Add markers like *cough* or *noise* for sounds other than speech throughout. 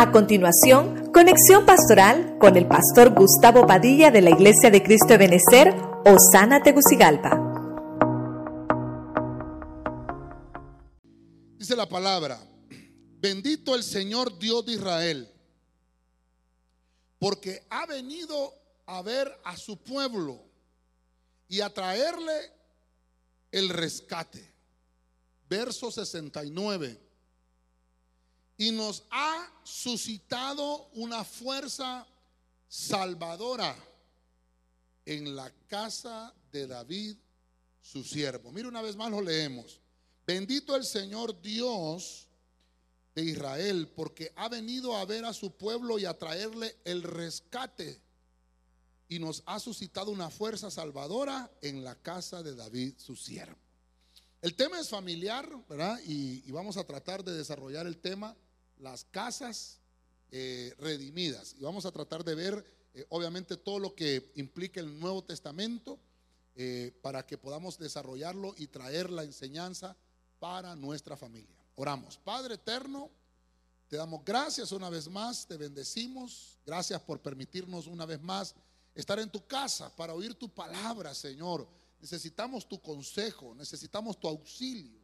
A continuación, conexión pastoral con el pastor Gustavo Padilla de la Iglesia de Cristo de Benecer, Osana Tegucigalpa. Dice la palabra, bendito el Señor Dios de Israel, porque ha venido a ver a su pueblo y a traerle el rescate. Verso 69 y nos ha suscitado una fuerza salvadora en la casa de David, su siervo. Mira una vez más lo leemos. Bendito el Señor Dios de Israel, porque ha venido a ver a su pueblo y a traerle el rescate. Y nos ha suscitado una fuerza salvadora en la casa de David, su siervo. El tema es familiar, ¿verdad? Y, y vamos a tratar de desarrollar el tema las casas eh, redimidas. Y vamos a tratar de ver, eh, obviamente, todo lo que implica el Nuevo Testamento eh, para que podamos desarrollarlo y traer la enseñanza para nuestra familia. Oramos. Padre eterno, te damos gracias una vez más, te bendecimos. Gracias por permitirnos una vez más estar en tu casa para oír tu palabra, Señor. Necesitamos tu consejo, necesitamos tu auxilio.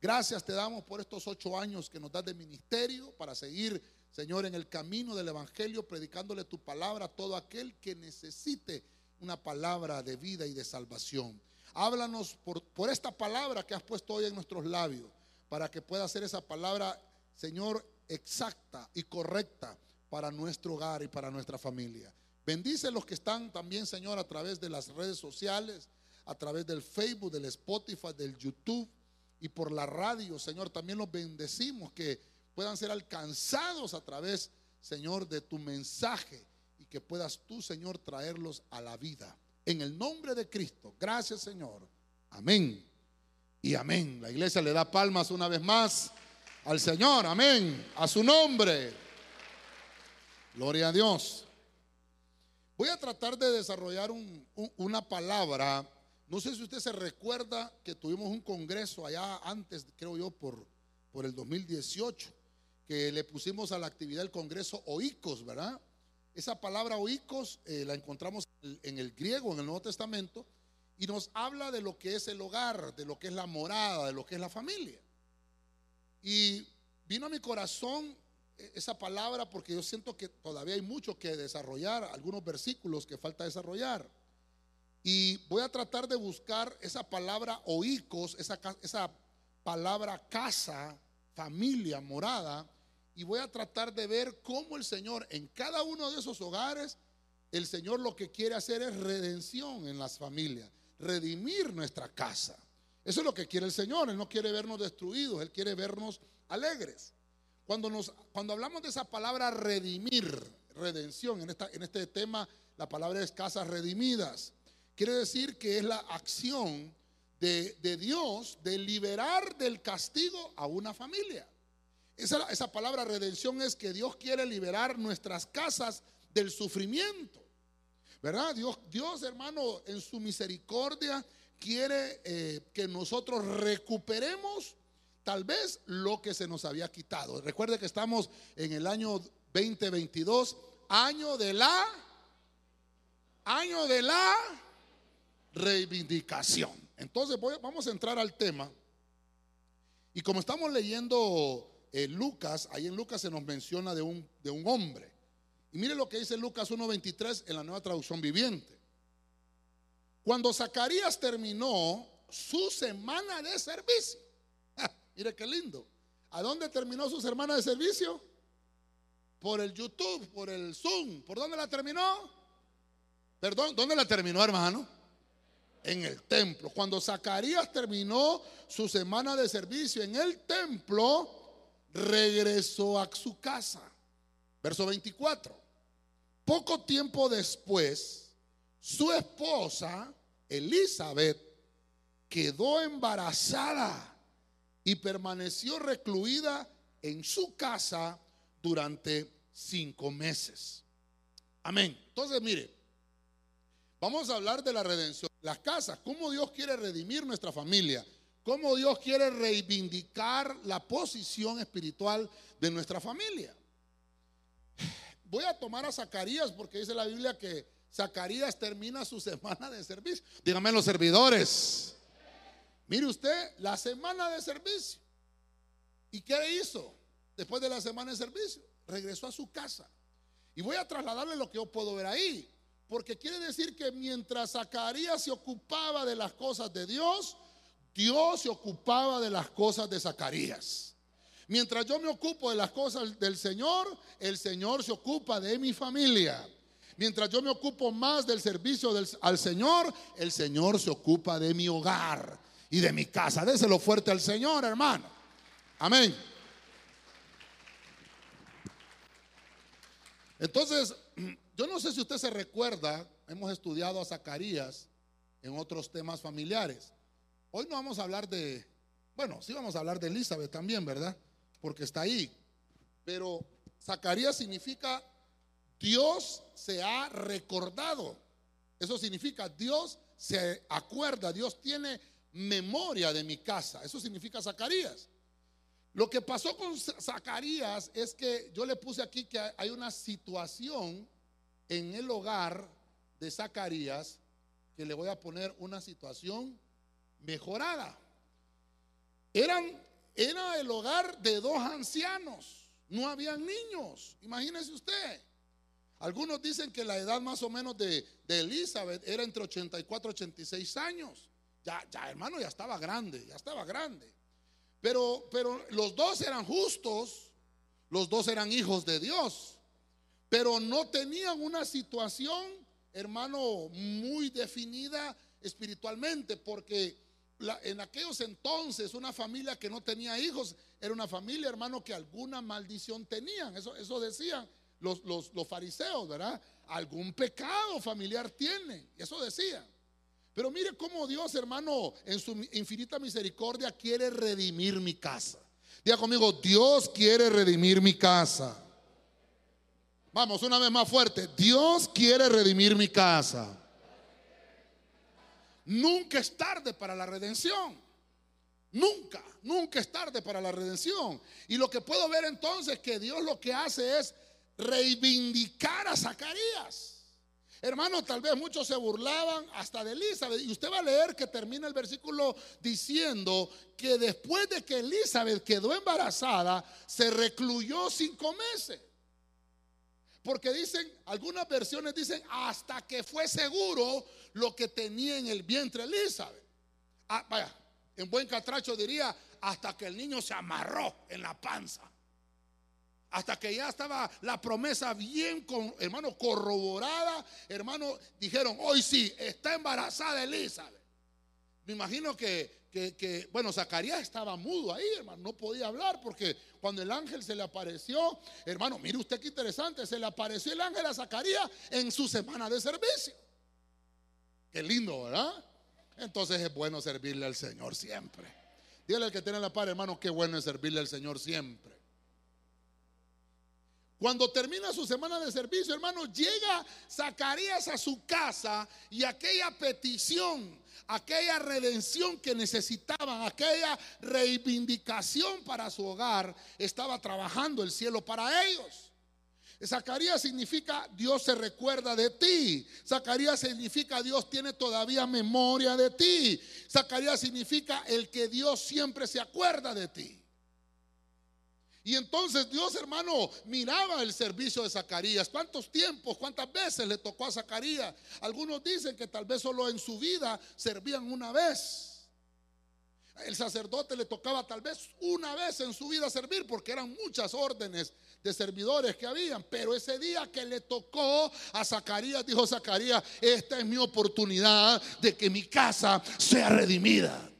Gracias te damos por estos ocho años que nos das de ministerio para seguir, Señor, en el camino del Evangelio, predicándole tu palabra a todo aquel que necesite una palabra de vida y de salvación. Háblanos por, esta palabra que has puesto hoy en nuestros labios, para que pueda ser esa palabra, Señor, exacta y correcta para nuestro hogar y para nuestra familia. Bendice los que están también, Señor, a través de las redes sociales, a través del Facebook, del Spotify, del YouTube y por la radio, Señor, también los bendecimos que puedan ser alcanzados a través, Señor, de tu mensaje y que puedas tú, Señor, traerlos a la vida. En el nombre de Cristo. Gracias, Señor. Amén. Y amén. La iglesia le da palmas una vez más al Señor. Amén. A su nombre. Gloria a Dios. Voy a tratar de desarrollar una palabra no sé si usted se recuerda que tuvimos un congreso allá antes, creo yo, por, por el 2018, que le pusimos a la actividad del congreso oicos, ¿verdad? Esa palabra oicos eh, la encontramos en el griego, en el Nuevo Testamento, y nos habla de lo que es el hogar, de lo que es la morada, de lo que es la familia. Y vino a mi corazón eh, esa palabra porque yo siento que todavía hay mucho que desarrollar, algunos versículos que falta desarrollar. Y voy a tratar de buscar esa palabra oicos, esa, esa palabra casa, familia, morada. Y voy a tratar de ver cómo el Señor en cada uno de esos hogares, el Señor lo que quiere hacer es redención en las familias, redimir nuestra casa. Eso es lo que quiere el Señor. Él no quiere vernos destruidos, Él quiere vernos alegres. Cuando, nos, cuando hablamos de esa palabra redimir, redención, en, esta, en este tema, la palabra es casas redimidas. Quiere decir que es la acción de, Dios de liberar del castigo a una familia. Esa, palabra redención es que Dios quiere liberar nuestras casas del sufrimiento. ¿Verdad? Dios, Dios hermano, en su misericordia quiere eh, que nosotros recuperemos tal vez lo que se nos había quitado. Recuerde que estamos en el año 2022, año de la, año de la reivindicación. Entonces vamos a entrar al tema. Y como estamos leyendo eh, Lucas, ahí en Lucas se nos menciona de un, de un hombre. Y mire lo que dice Lucas 1.23 en la nueva traducción viviente. Cuando Zacarías terminó su semana de servicio, *laughs* mire qué lindo. ¿A dónde terminó su semana de servicio? Por el YouTube, por el Zoom. ¿Por dónde la terminó? Perdón, ¿dónde la terminó, hermano? En el templo. Cuando Zacarías terminó su semana de servicio en el templo, regresó a su casa. Verso 24. Poco tiempo después, su esposa, Elizabeth, quedó embarazada y permaneció recluida en su casa durante cinco meses. Amén. Entonces, mire, vamos a hablar de la redención las casas, cómo Dios quiere redimir nuestra familia, cómo Dios quiere reivindicar la posición espiritual de nuestra familia. voy a tomar a Zacarías porque dice la Biblia que Zacarías termina su *laughs* semana de servicio. Dígame los servidores. Mire usted, la semana de servicio. ¿Y qué hizo después de la semana de servicio? Regresó a su casa. Y voy a trasladarle lo que yo puedo ver ahí. Porque quiere decir que mientras Zacarías se ocupaba de las cosas de Dios, Dios se ocupaba de las cosas de Zacarías. Mientras yo me ocupo de las cosas del Señor, el Señor se ocupa de mi familia. Mientras yo me ocupo más del servicio al Señor, el Señor se ocupa de mi hogar y de mi casa. Déselo fuerte al Señor, hermano. Amén. Entonces, yo no sé si usted se recuerda, hemos estudiado a Zacarías en otros temas familiares. Hoy no vamos a hablar de, bueno, sí vamos a hablar de Elizabeth también, ¿verdad? Porque está ahí. Pero Zacarías significa Dios se ha recordado. Eso significa Dios se acuerda, Dios tiene memoria de mi casa. Eso significa Zacarías. Lo que pasó con Zacarías es que yo le puse aquí que hay una situación en el hogar de Zacarías que le voy a poner una situación mejorada. Eran, era el hogar de dos ancianos, no habían niños, imagínese usted. Algunos dicen que la edad más o menos de, de Elizabeth era entre 84 y 86 años. Ya, ya, hermano, ya estaba grande, ya estaba grande. Pero, pero los dos eran justos, los dos eran hijos de Dios pero no tenían una situación, hermano, muy definida espiritualmente, porque en aquellos entonces una familia que no tenía hijos era una familia, hermano, que alguna maldición tenían. Eso, eso decían los, los, los fariseos, ¿verdad? Algún pecado familiar tienen. Eso decían. Pero mire cómo Dios, hermano, en su infinita misericordia quiere redimir mi casa. Diga conmigo, Dios quiere redimir mi casa. Vamos, una vez más fuerte. Dios quiere redimir mi casa. Nunca es tarde para la redención. Nunca, nunca es tarde para la redención. Y lo que puedo ver entonces es que Dios lo que hace es reivindicar a Zacarías. Hermano, tal vez muchos se burlaban hasta de Elizabeth. Y usted va a leer que termina el versículo diciendo que después de que Elizabeth quedó embarazada, se recluyó cinco meses. Porque dicen, algunas versiones dicen, hasta que fue seguro lo que tenía en el vientre Elizabeth. Ah, vaya, en buen catracho diría, hasta que el niño se amarró en la panza. Hasta que ya estaba la promesa bien, con, hermano, corroborada. Hermano, dijeron, hoy sí, está embarazada Elizabeth. Me imagino que que, bueno, Zacarías estaba mudo ahí, hermano, no podía hablar porque cuando el ángel se le apareció, hermano, mire usted qué interesante, se le apareció el ángel a Zacarías en su semana de servicio. Qué lindo, ¿verdad? Entonces es bueno servirle al Señor siempre. Dígale al que tiene la par, hermano, qué bueno es servirle al Señor siempre. Cuando termina su semana de servicio, hermano, llega Zacarías a su casa y aquella petición, aquella redención que necesitaban, aquella reivindicación para su hogar, estaba trabajando el cielo para ellos. Zacarías significa Dios se recuerda de ti. Zacarías significa Dios tiene todavía memoria de ti. Zacarías significa el que Dios siempre se acuerda de ti. Y entonces Dios, hermano, miraba el servicio de Zacarías. ¿Cuántos tiempos, cuántas veces le tocó a Zacarías? Algunos dicen que tal vez solo en su vida servían una vez. El sacerdote le tocaba tal vez una vez en su vida servir porque eran muchas órdenes de servidores que habían. Pero ese día que le tocó a Zacarías, dijo Zacarías, esta es mi oportunidad de que mi casa sea redimida.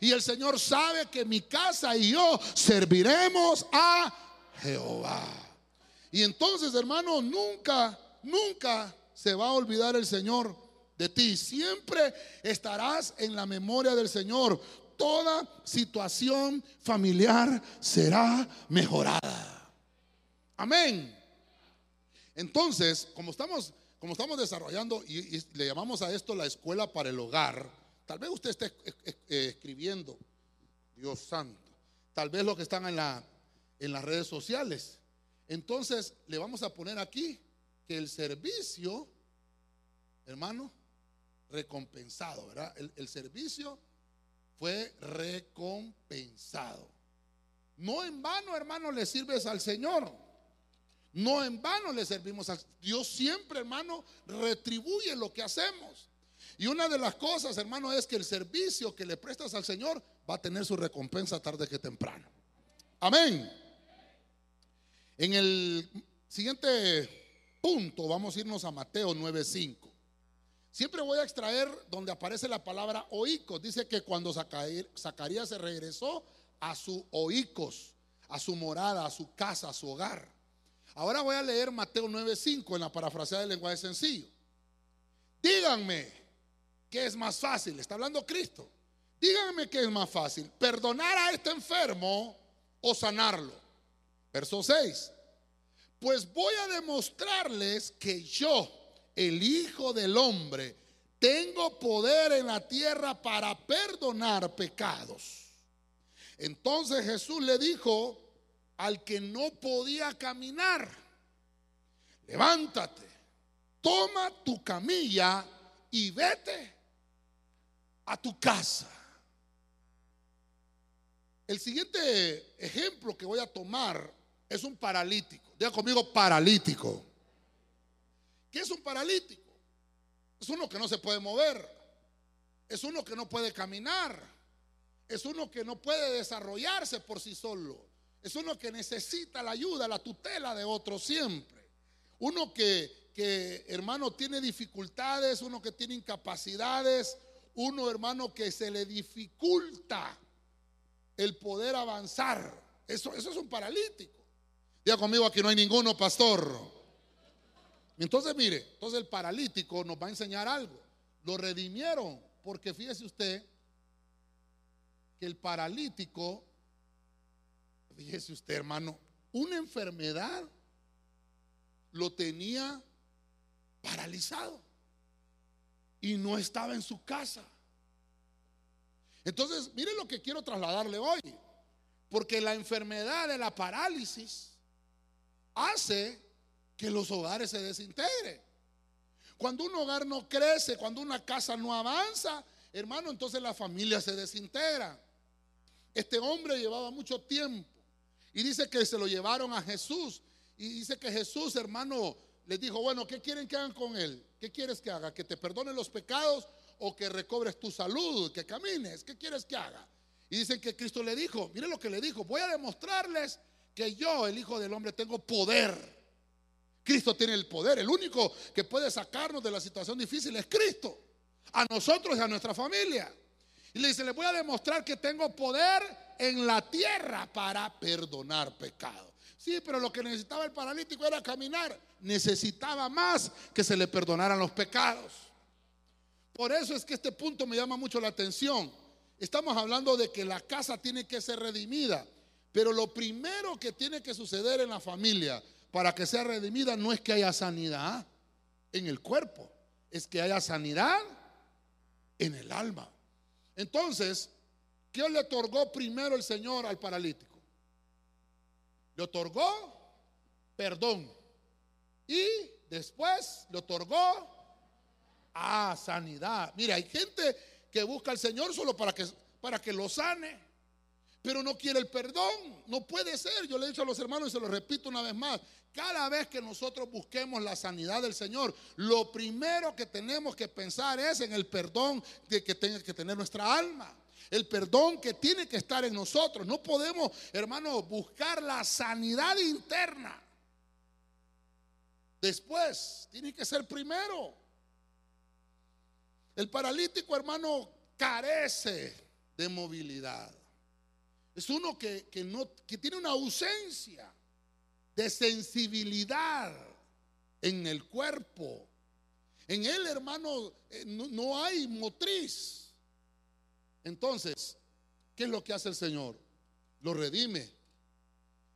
Y el Señor sabe que mi casa y yo serviremos a Jehová. Y entonces, hermano, nunca, nunca se va a olvidar el Señor de ti. Siempre estarás en la memoria del Señor. Toda situación familiar será mejorada. Amén. Entonces, como estamos, como estamos desarrollando y, y le llamamos a esto la escuela para el hogar, Tal vez usted esté eh, escribiendo, Dios santo. Tal vez los que están en, la, en las redes sociales. Entonces le vamos a poner aquí que el servicio, hermano, recompensado, ¿verdad? El, el servicio fue recompensado. No en vano, hermano, le sirves al Señor. No en vano le servimos a Dios siempre, hermano, retribuye lo que hacemos. Y una de las cosas, hermano, es que el servicio que le prestas al Señor va a tener su recompensa tarde que temprano. Amén. En el siguiente punto vamos a irnos a Mateo 9:5. Siempre voy a extraer donde aparece la palabra oicos. Dice que cuando Zacarías se regresó a su oicos, a su morada, a su casa, a su hogar. Ahora voy a leer Mateo 9:5 en la parafraseada del lenguaje sencillo. Díganme, ¿qué es más fácil? Está hablando Cristo. Díganme qué es más fácil, perdonar a este enfermo o sanarlo. Verso 6. Pues voy a demostrarles que yo, el Hijo del Hombre, tengo poder en la tierra para perdonar pecados. Entonces Jesús le dijo al que no podía caminar, levántate, toma tu camilla y vete a tu casa. El siguiente ejemplo que voy a tomar es un paralítico. Diga conmigo paralítico. ¿Qué es un paralítico? Es uno que no se puede mover. Es uno que no puede caminar. Es uno que no puede desarrollarse por sí solo. Es uno que necesita la ayuda, la tutela de otro siempre. Uno que, que, hermano, tiene dificultades, uno que tiene incapacidades, uno, hermano, que se le dificulta el poder avanzar. Eso, eso es un paralítico. Diga conmigo, aquí no hay ninguno, pastor. Entonces, mire, entonces el paralítico nos va a enseñar algo. Lo redimieron, porque fíjese usted que el paralítico Fíjese usted, hermano, una enfermedad lo tenía paralizado y no estaba en su casa. Entonces, mire lo que quiero trasladarle hoy, porque la enfermedad de la parálisis hace que los hogares se desintegren. Cuando un hogar no crece, cuando una casa no avanza, hermano, entonces la familia se desintegra. Este hombre llevaba mucho tiempo y dice que se lo llevaron a Jesús. Y dice que Jesús, hermano, les dijo, bueno, ¿qué quieren que hagan con él? ¿Qué quieres que haga? ¿Que te perdone los pecados o que recobres tu salud, que camines? ¿Qué quieres que haga? Y dicen que Cristo le dijo, mire lo que le dijo, voy a demostrarles que yo, el Hijo del Hombre, tengo poder. Cristo tiene el poder, el único que puede sacarnos de la situación difícil es Cristo, a nosotros y a nuestra familia. Y le dice, le voy a demostrar que tengo poder en la tierra para perdonar pecados. Sí, pero lo que necesitaba el paralítico era caminar. Necesitaba más que se le perdonaran los pecados. Por eso es que este punto me llama mucho la atención. Estamos hablando de que la casa tiene que ser redimida. Pero lo primero que tiene que suceder en la familia para que sea redimida no es que haya sanidad en el cuerpo, es que haya sanidad en el alma. Entonces, ¿Qué le otorgó primero el Señor al paralítico? Le otorgó perdón. Y después le otorgó a sanidad. Mira, hay gente que busca al Señor solo para que, para que lo sane, pero no quiere el perdón. No puede ser. Yo le he dicho a los hermanos y se lo repito una vez más. Cada vez que nosotros busquemos la sanidad del Señor, lo primero que tenemos que pensar es en el perdón de que tenga que tener nuestra alma el perdón que tiene que estar en nosotros. No podemos, hermano, buscar la sanidad interna. Después, tiene que ser primero. El paralítico, hermano, carece de movilidad. Es uno que, no, que tiene una ausencia de sensibilidad en el cuerpo. En él, hermano, eh, no hay motriz. Entonces, ¿qué es lo que hace el Señor? Lo redime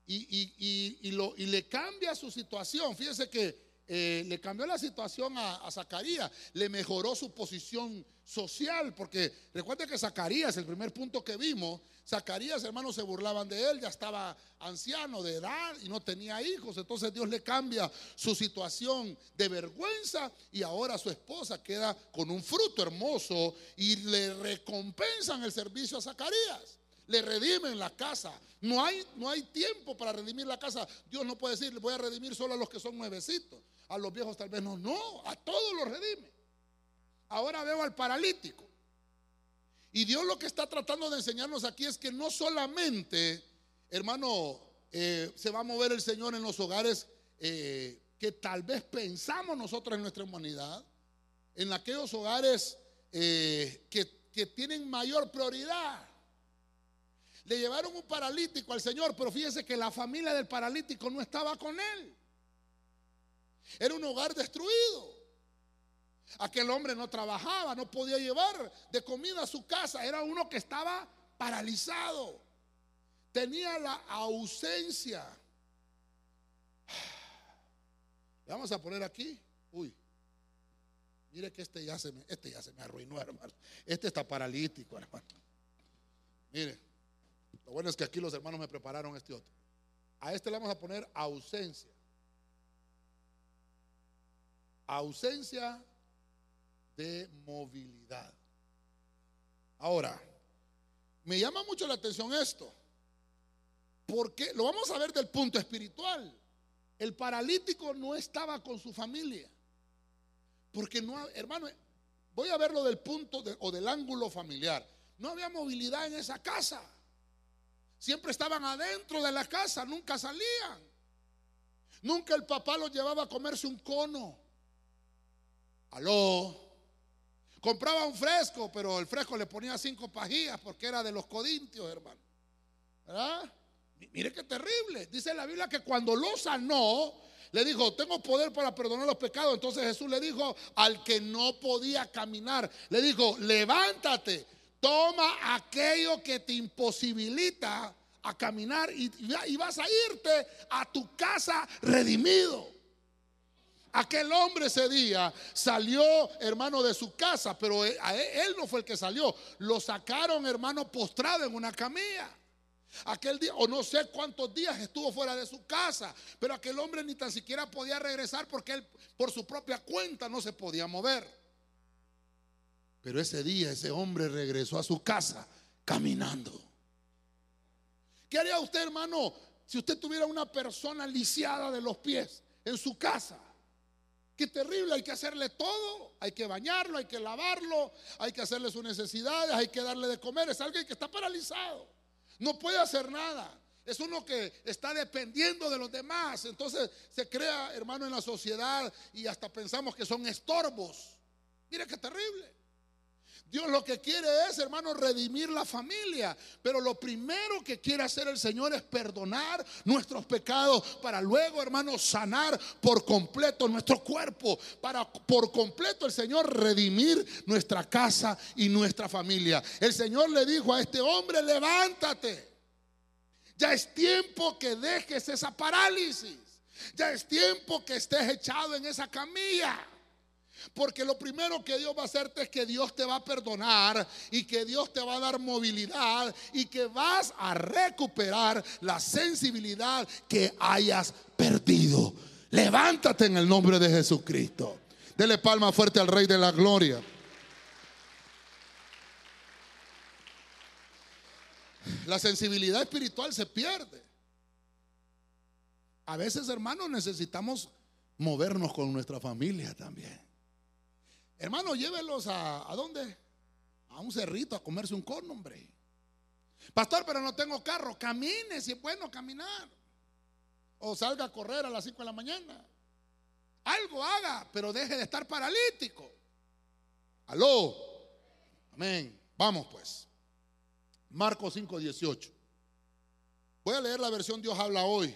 y, le cambia su situación. Fíjese que eh, le cambió la situación a, Zacarías, le mejoró su posición social, porque recuerde que Zacarías, el primer punto que vimos, Zacarías, hermanos, se burlaban de él, ya estaba anciano de edad y no tenía hijos, entonces Dios le cambia su situación de vergüenza y ahora su esposa queda con un fruto hermoso y le recompensan el servicio a Zacarías le redimen la casa. No hay, no hay tiempo para redimir la casa. Dios no puede decir, voy a redimir solo a los que son nuevecitos. A los viejos tal vez no, no, a todos los redime. Ahora veo al paralítico. Y Dios lo que está tratando de enseñarnos aquí es que no solamente, hermano, eh, se va a mover el Señor en los hogares eh, que tal vez pensamos nosotros en nuestra humanidad, en aquellos hogares eh, que, que tienen mayor prioridad. Le llevaron un paralítico al Señor, pero fíjense que la familia del paralítico no estaba con él. Era un hogar destruido. Aquel hombre no trabajaba, no podía llevar de comida a su casa. Era uno que estaba paralizado. Tenía la ausencia. Le vamos a poner aquí. Uy. Mire que este ya se me, este ya se me arruinó, hermano. Este está paralítico, hermano. Mire. Lo bueno es que aquí los hermanos me prepararon este otro. A este le vamos a poner ausencia. Ausencia de movilidad. Ahora, me llama mucho la atención esto. Porque lo vamos a ver del punto espiritual. El paralítico no estaba con su familia. Porque no, hermano, voy a verlo del punto o del ángulo familiar. No había movilidad en esa casa. Siempre estaban adentro de la casa, nunca salían. Nunca el papá los llevaba a comerse un cono. Aló. Compraba un fresco, pero el fresco le ponía cinco pajillas porque era de los codintios, hermano. ¿Verdad? Mire qué terrible. Dice la Biblia que cuando lo sanó, le dijo, tengo poder para perdonar los pecados. Entonces Jesús le dijo al que no podía caminar, le dijo, levántate, Toma aquello que te imposibilita a caminar y, vas a irte a tu casa redimido. Aquel hombre ese día salió, hermano, de su casa, pero él, no fue el que salió. Lo sacaron, hermano, postrado en una camilla. Aquel día, o no sé cuántos días estuvo fuera de su casa, pero aquel hombre ni tan siquiera podía regresar porque él por su propia cuenta no se podía mover. Pero ese día ese hombre regresó a su casa caminando. ¿Qué haría usted, hermano, si usted tuviera una persona lisiada de los pies en su casa? Qué terrible, hay que hacerle todo, hay que bañarlo, hay que lavarlo, hay que hacerle sus necesidades, hay que darle de comer. Es alguien que está paralizado, no puede hacer nada. Es uno que está dependiendo de los demás. Entonces se crea, hermano, en la sociedad y hasta pensamos que son estorbos. Mire qué terrible. Dios lo que quiere es, hermano, redimir la familia. Pero lo primero que quiere hacer el Señor es perdonar nuestros pecados para luego, hermano, sanar por completo nuestro cuerpo. Para por completo el Señor redimir nuestra casa y nuestra familia. El Señor le dijo a este hombre, levántate. Ya es tiempo que dejes esa parálisis. Ya es tiempo que estés echado en esa camilla. Porque lo primero que Dios va a hacerte es que Dios te va a perdonar y que Dios te va a dar movilidad y que vas a recuperar la sensibilidad que hayas perdido. Levántate en el nombre de Jesucristo. Dele palma fuerte al Rey de la Gloria. La sensibilidad espiritual se pierde. A veces, hermanos, necesitamos movernos con nuestra familia también. Hermano, llévelos a, ¿a dónde? A un cerrito a comerse un corno, hombre. Pastor, pero no tengo carro. Camine si es bueno caminar. O salga a correr a las 5 de la mañana. Algo haga, pero deje de estar paralítico. Aló. Amén. Vamos pues. Marcos 5, 18. Voy a leer la versión Dios habla hoy.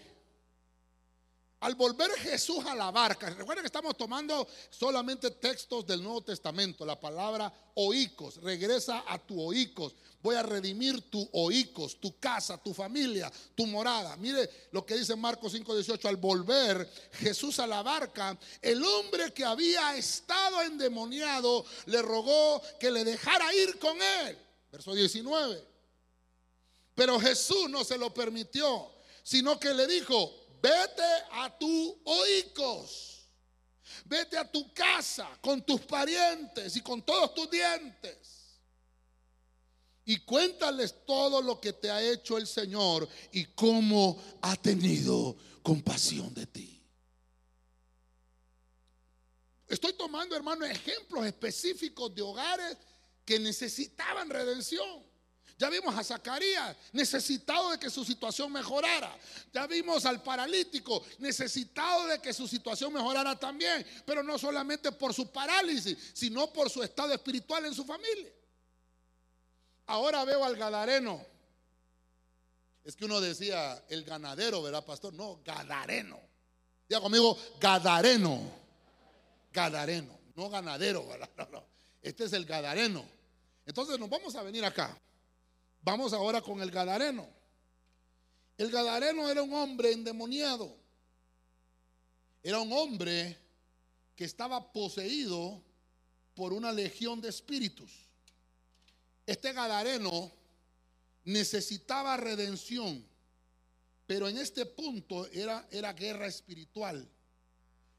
Al volver Jesús a la barca, recuerden que estamos tomando solamente textos del Nuevo Testamento, la palabra oicos, regresa a tu oicos, voy a redimir tu oicos, tu casa, tu familia, tu morada. Mire lo que dice Marcos 5:18, al volver Jesús a la barca, el hombre que había estado endemoniado le rogó que le dejara ir con él. Verso 19. Pero Jesús no se lo permitió, sino que le dijo, vete a tu oicos, vete a tu casa con tus parientes y con todos tus dientes. Y cuéntales todo lo que te ha hecho el Señor y cómo ha tenido compasión de ti. Estoy tomando, hermano, ejemplos específicos de hogares que necesitaban redención. Ya vimos a Zacarías necesitado de que su situación mejorara. Ya vimos al paralítico necesitado de que su situación mejorara también. Pero no solamente por su parálisis, sino por su estado espiritual en su familia. Ahora veo al gadareno. Es que uno decía el ganadero, ¿verdad, pastor? No, gadareno. Diga conmigo, gadareno. Gadareno, no ganadero, ¿verdad? *laughs* Este es el gadareno. Entonces nos vamos a venir acá. Vamos ahora con el Gadareno. El Gadareno era un hombre endemoniado. Era un hombre que estaba poseído por una legión de espíritus. Este Gadareno necesitaba redención, pero en este punto era, era guerra espiritual.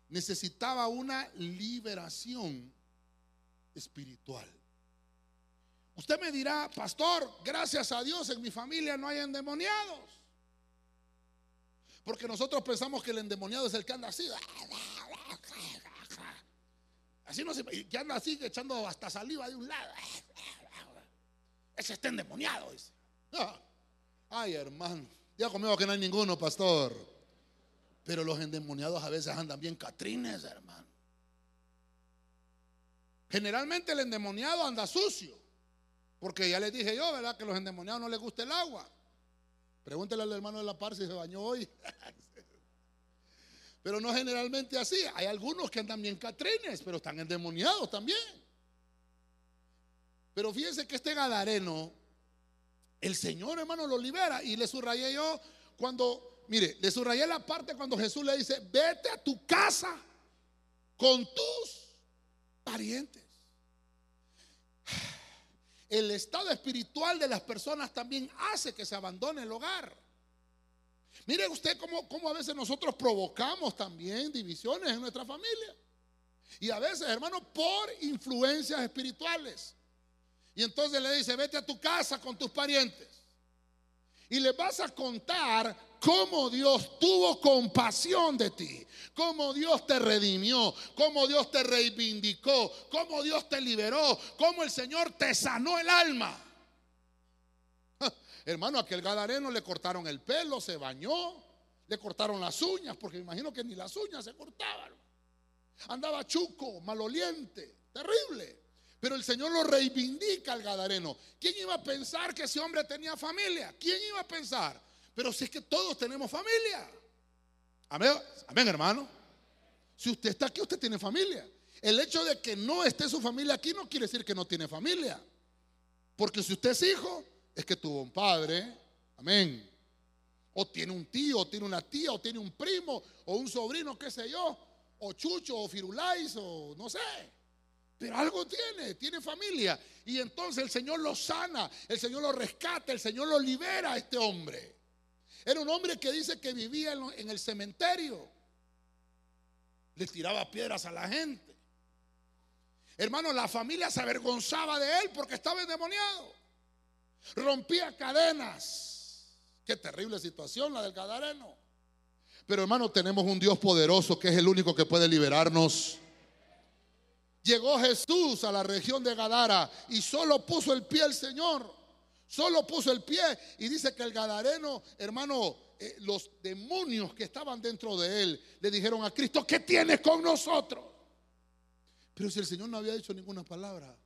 Necesitaba una liberación espiritual. Usted me dirá, pastor, gracias a Dios en mi familia no hay endemoniados. Porque nosotros pensamos que el endemoniado es el que anda así. Así no se, que anda así echando hasta saliva de un lado. Ese está endemoniado. Dice. Ay, hermano. Ya conmigo que no hay ninguno, pastor. Pero los endemoniados a veces andan bien catrines, hermano. Generalmente el endemoniado anda sucio. Porque ya les dije yo, ¿verdad? Que los endemoniados no les gusta el agua. Pregúntele al hermano de la par si se bañó hoy. *laughs* pero no generalmente así. Hay algunos que andan bien catrines, pero están endemoniados también. Pero fíjense que este gadareno, el Señor hermano lo libera. Y le subrayé yo cuando, mire, le subrayé la parte cuando Jesús le dice, vete a tu casa con tus parientes el estado espiritual de las personas también hace que se abandone el hogar. Mire usted cómo, cómo, a veces nosotros provocamos también divisiones en nuestra familia. Y a veces, hermano, por influencias espirituales. Y entonces le dice, vete a tu casa con tus parientes. Y le vas a contar cómo Dios tuvo compasión de ti, cómo Dios te redimió, cómo Dios te reivindicó, cómo Dios te liberó, cómo el Señor te sanó el alma. *laughs* Hermano, aquel gadareno le cortaron el pelo, se bañó, le cortaron las uñas, porque me imagino que ni las uñas se cortaban. Andaba chuco, maloliente, terrible. Pero el Señor lo reivindica al Gadareno. ¿Quién iba a pensar que ese hombre tenía familia? ¿Quién iba a pensar? Pero si es que todos tenemos familia. Amén, amén hermano. Si usted está aquí, usted tiene familia. El hecho de que no esté su familia aquí no quiere decir que no tiene familia. Porque si usted es hijo, es que tuvo un padre. Amén. O tiene un tío, o tiene una tía, o tiene un primo, o un sobrino, qué sé yo. O chucho, o firulais, o no sé. Pero algo tiene, tiene familia. Y entonces el Señor lo sana, el Señor lo rescata, el Señor lo libera a este hombre. Era un hombre que dice que vivía en el cementerio. Le tiraba piedras a la gente. Hermano, la familia se avergonzaba de él porque estaba endemoniado. Rompía cadenas. Qué terrible situación la del Gadareno. Pero hermano, tenemos un Dios poderoso que es el único que puede liberarnos. Llegó Jesús a la región de Gadara y solo puso el pie el Señor. Solo puso el pie y dice que el Gadareno, hermano, eh, los demonios que estaban dentro de él le dijeron a Cristo, ¿qué tienes con nosotros? Pero si el Señor no había dicho ninguna palabra,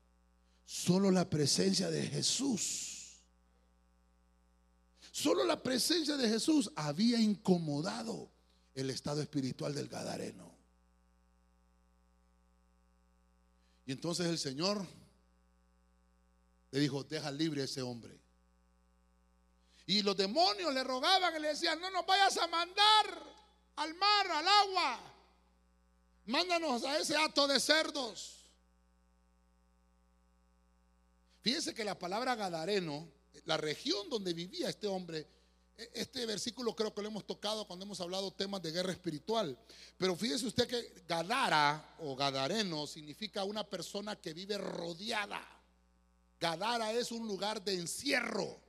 solo la presencia de Jesús, solo la presencia de Jesús había incomodado el estado espiritual del Gadareno. Y entonces el Señor le dijo, deja libre a ese hombre. Y los demonios le rogaban y le decían, no nos vayas a mandar al mar, al agua. Mándanos a ese acto de cerdos. Fíjense que la palabra Gadareno, la región donde vivía este hombre, e, este versículo creo que lo hemos tocado cuando hemos hablado temas de guerra espiritual. Pero fíjese usted que Gadara o Gadareno significa una persona que vive rodeada. Gadara es un lugar de encierro.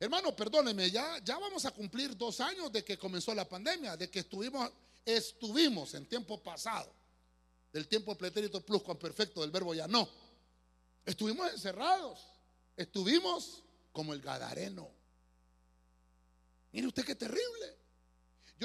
Hermano, perdóneme, ya, ya vamos a cumplir dos años de que comenzó la pandemia, de que estuvimos, estuvimos en tiempo pasado, del tiempo pretérito plus con perfecto del verbo ya no. Estuvimos encerrados, estuvimos como el Gadareno. Mire usted qué terrible.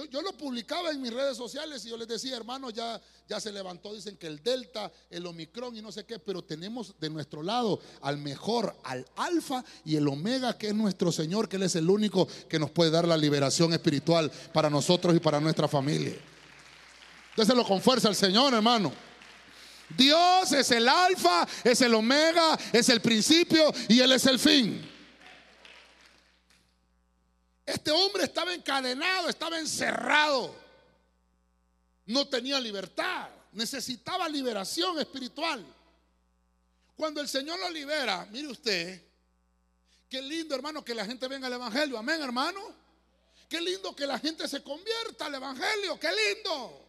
Yo, lo publicaba en mis redes sociales y yo les decía, hermano, ya, ya se levantó, dicen que el Delta, el Omicron y no sé qué, pero tenemos de nuestro lado al mejor, al Alfa y el Omega, que es nuestro Señor, que Él es el único que nos puede dar la liberación espiritual para nosotros y para nuestra familia. Entonces lo con fuerza el Señor, hermano. Dios es el Alfa, es el Omega, es el principio y Él es el fin. Este hombre estaba encadenado, estaba encerrado. No tenía libertad. Necesitaba liberación espiritual. Cuando el Señor lo libera, mire usted, qué lindo hermano que la gente venga al Evangelio. Amén hermano. Qué lindo que la gente se convierta al Evangelio. Qué lindo.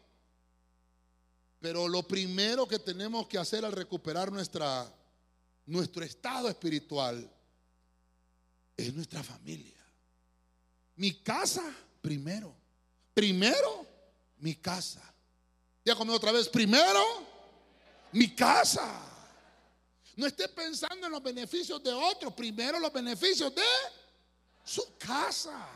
Pero lo primero que tenemos que hacer al recuperar nuestra, nuestro estado espiritual es nuestra familia. Mi casa primero. Primero, mi casa. Ya conmigo otra vez. Primero, mi casa. No esté pensando en los beneficios de otros. Primero los beneficios de su casa.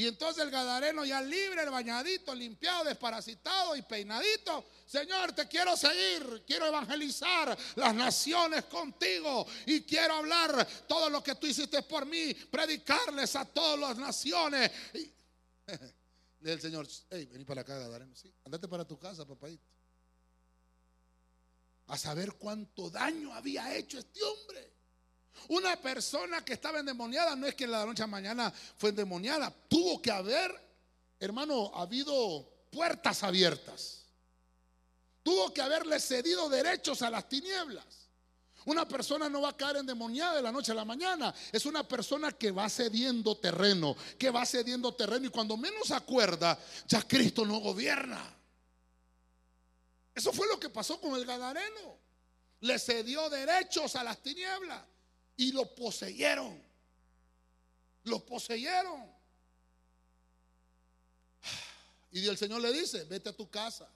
Y entonces el Gadareno ya libre, el bañadito, limpiado, desparasitado y peinadito. Señor, te quiero seguir, quiero evangelizar las naciones contigo y quiero hablar todo lo que tú hiciste por mí, predicarles a todas las naciones. Y, *laughs* el Señor, hey, vení para acá, Gadareno, sí, andate para tu casa, papadito. A saber cuánto daño había hecho este hombre. Una persona que estaba endemoniada no es que en la noche a mañana fue endemoniada. Tuvo que haber, hermano, habido puertas abiertas. Tuvo que haberle cedido derechos a las tinieblas. Una persona no va a caer endemoniada de la noche a la mañana. Es una persona que va cediendo terreno, que va cediendo terreno y cuando menos acuerda, ya Cristo no gobierna. Eso fue lo que pasó con el Gadareno. Le cedió derechos a las tinieblas y lo poseyeron. Lo poseyeron. *sighs* Y el Señor le dice, vete a tu casa.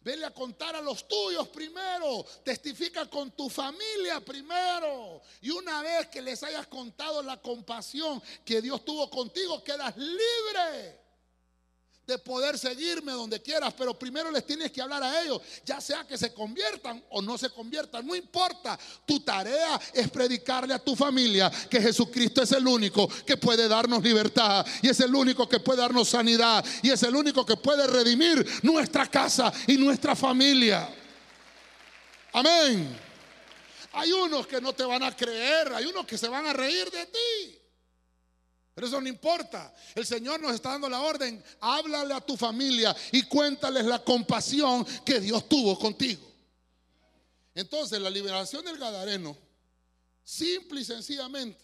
Vele a contar a los tuyos primero. Testifica con tu familia primero. Y una vez que les hayas contado la compasión que Dios tuvo contigo, quedas libre de poder seguirme donde quieras, pero primero les tienes que hablar a ellos, ya sea que se conviertan o no se conviertan, no importa. Tu tarea es predicarle a tu familia que Jesucristo es el único que puede darnos libertad y es el único que puede darnos sanidad y es el único que puede redimir nuestra casa y nuestra familia. Amén. Hay unos que no te van a creer, hay unos que se van a reír de ti. Pero eso no importa. El Señor nos está dando la orden. Háblale a tu familia y cuéntales la compasión que Dios tuvo contigo. Entonces, la liberación del Gadareno, simple y sencillamente,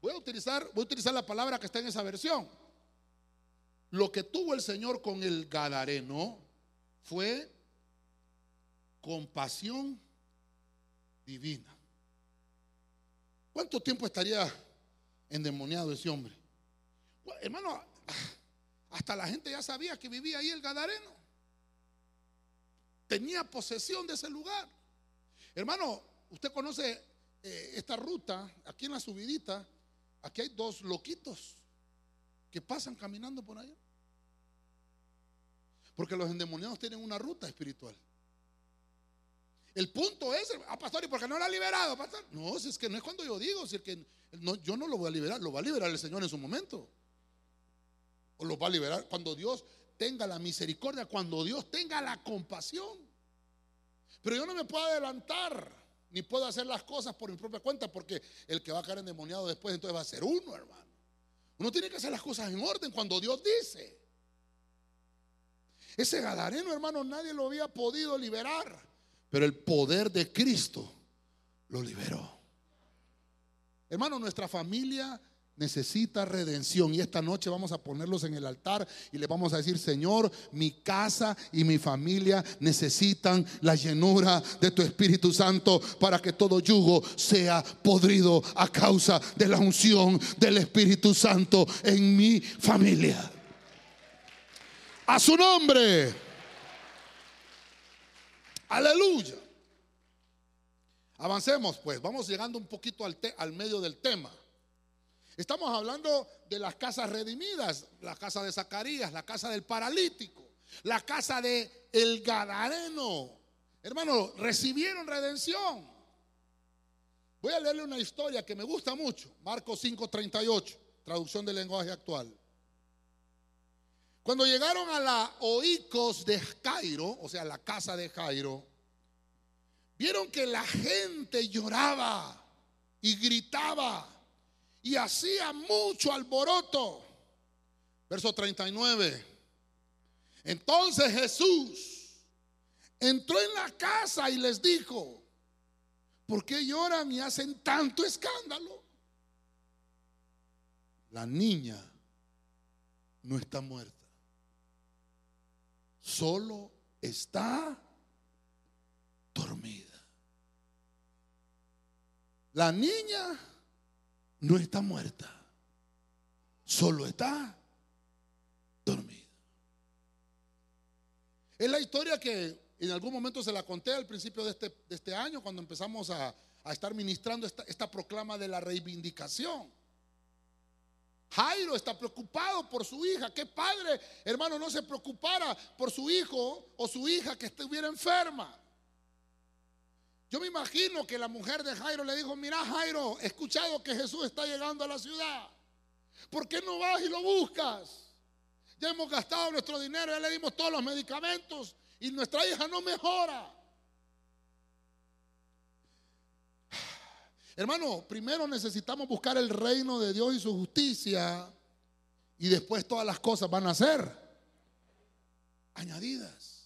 voy a utilizar, voy a utilizar la palabra que está en esa versión. Lo que tuvo el Señor con el Gadareno fue compasión divina. ¿Cuánto tiempo estaría endemoniado ese hombre? Hermano, *sighs* hasta la gente ya sabía que vivía ahí el Gadareno. Tenía posesión de ese lugar. Hermano, usted conoce eh, esta ruta, aquí en la subidita, aquí hay dos loquitos que pasan caminando por allá. Porque los endemoniados tienen una ruta espiritual. El punto es, ah, pastor, ¿y por qué no lo ha liberado, pastor? No, si es que no es cuando yo digo, si es que no, yo no lo voy a liberar, lo va a liberar el Señor en su momento. Los va a liberar cuando Dios tenga la misericordia, cuando Dios tenga la compasión. Pero yo no me puedo adelantar, ni puedo hacer las cosas por mi propia cuenta, porque el que va a caer endemoniado después entonces va a ser uno, hermano. Uno tiene que hacer las cosas en orden cuando Dios dice. Ese gadareno, hermano, nadie lo había podido liberar, pero el poder de Cristo lo liberó. Hermano, nuestra familia necesita redención. Y esta noche vamos a ponerlos en el altar y le vamos a decir, Señor, mi casa y mi familia necesitan la llenura de tu Espíritu Santo para que todo yugo sea podrido a causa de la unción del Espíritu Santo en mi familia. A su nombre. Aleluya. Avancemos pues, vamos llegando un poquito al, al medio del tema. Estamos hablando de las casas redimidas, la casa de Zacarías, la casa del paralítico, la casa de el Gadareno. Hermano, recibieron redención. Voy a leerle una historia que me gusta mucho, Marcos 5:38, traducción del lenguaje actual. Cuando llegaron a la oicos de Jairo, o sea, la casa de Jairo, vieron que la gente lloraba y gritaba y hacía mucho alboroto. Verso 39. Entonces Jesús entró en la casa y les dijo, ¿por qué lloran y hacen tanto escándalo? La niña no está muerta, solo está dormida. La niña no está muerta, solo está dormida. Es la historia que en algún momento se la conté al principio de este, de este año, cuando empezamos a, estar ministrando esta, esta proclama de la reivindicación. Jairo está preocupado por su hija. ¿Qué padre, hermano, no se preocupara por su hijo o su hija que estuviera enferma? Yo me imagino que la mujer de Jairo le dijo, mira Jairo, escuchado que Jesús está llegando a la ciudad. ¿Por qué no vas y lo buscas? Ya hemos gastado nuestro dinero, ya le dimos todos los medicamentos y nuestra hija no mejora. *sighs* Hermano, primero necesitamos buscar el reino de Dios y su justicia y después todas las cosas van a ser añadidas.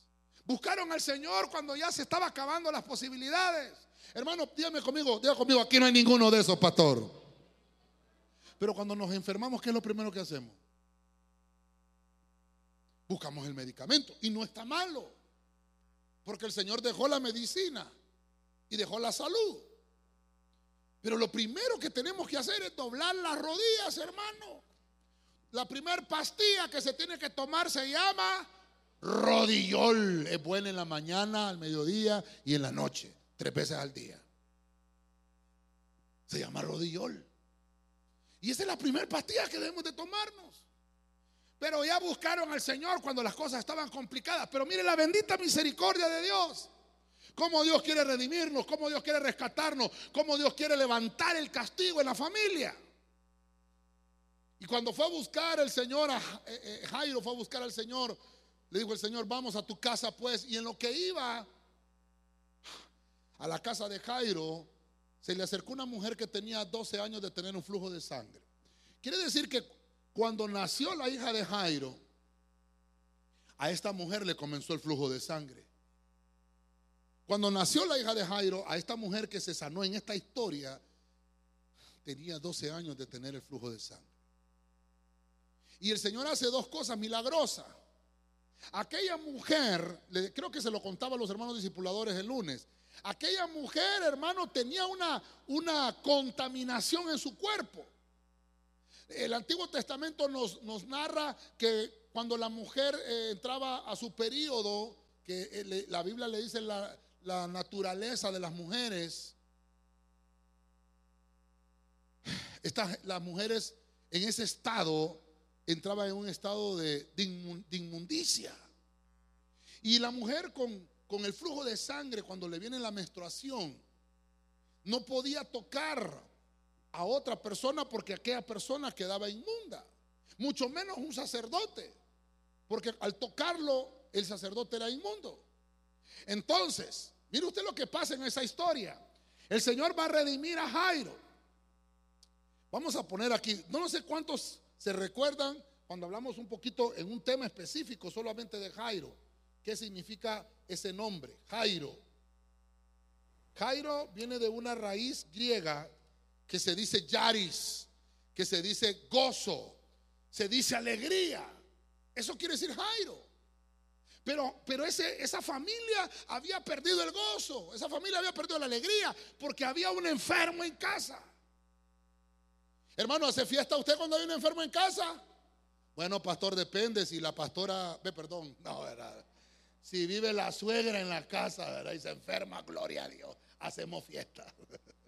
Buscaron al Señor cuando ya se estaba acabando las posibilidades. Hermano, dígame conmigo, diga conmigo, aquí no hay ninguno de esos, pastor. Pero cuando nos enfermamos, ¿qué es lo primero que hacemos? Buscamos el medicamento y no está malo. Porque el Señor dejó la medicina y dejó la salud. Pero lo primero que tenemos que hacer es doblar las rodillas, hermano. La primera pastilla que se tiene que tomar se llama rodillol. Es buena en la mañana, al mediodía y en la noche, tres veces al día. Se llama rodillol. Y esa es la primera pastilla que debemos de tomarnos. Pero ya buscaron al Señor cuando las cosas estaban complicadas. Pero mire la bendita misericordia de Dios. Cómo Dios quiere redimirnos, cómo Dios quiere rescatarnos, cómo Dios quiere levantar el castigo en la familia. Y cuando fue a buscar el Señor, a, eh, eh, Jairo fue a buscar al Señor, le dijo el Señor, vamos a tu casa pues. Y en lo que iba a la casa de Jairo, se le acercó una mujer que tenía 12 años de tener un flujo de sangre. Quiere decir que cuando nació la hija de Jairo, a esta mujer le comenzó el flujo de sangre. Cuando nació la hija de Jairo, a esta mujer que se sanó en esta historia, tenía 12 años de tener el flujo de sangre. Y el Señor hace dos cosas milagrosas. Aquella mujer, creo que se lo contaba a los hermanos discipuladores el lunes, aquella mujer, hermano, tenía una, una contaminación en su cuerpo. El Antiguo Testamento nos, nos narra que cuando la mujer eh, entraba a su periodo, que eh, la Biblia le dice la, la naturaleza de las mujeres, estas, las mujeres en ese estado entraba en un estado de, inmundicia. Y la mujer con, con el flujo de sangre, cuando le viene la menstruación, no podía tocar a otra persona porque aquella persona quedaba inmunda. mucho menos un sacerdote, porque al tocarlo el sacerdote era inmundo. Entonces, mire usted lo que pasa en esa historia. El Señor va a redimir a Jairo. Vamos a poner aquí, no sé cuántos se recuerdan cuando hablamos un poquito en un tema específico solamente de Jairo. ¿Qué significa ese nombre? Jairo. Jairo viene de una raíz griega que se dice yaris, que se dice gozo, se dice alegría. Eso quiere decir Jairo. Pero, pero esa familia había perdido el gozo, esa familia había perdido la alegría porque había un enfermo en casa. Hermano, ¿hace fiesta usted cuando hay un enfermo en casa? Bueno, pastor, depende si la pastora, ve, perdón, no, ¿verdad? Si vive la suegra en la casa, ¿verdad? Y se enferma, gloria a Dios, hacemos fiesta. *laughs*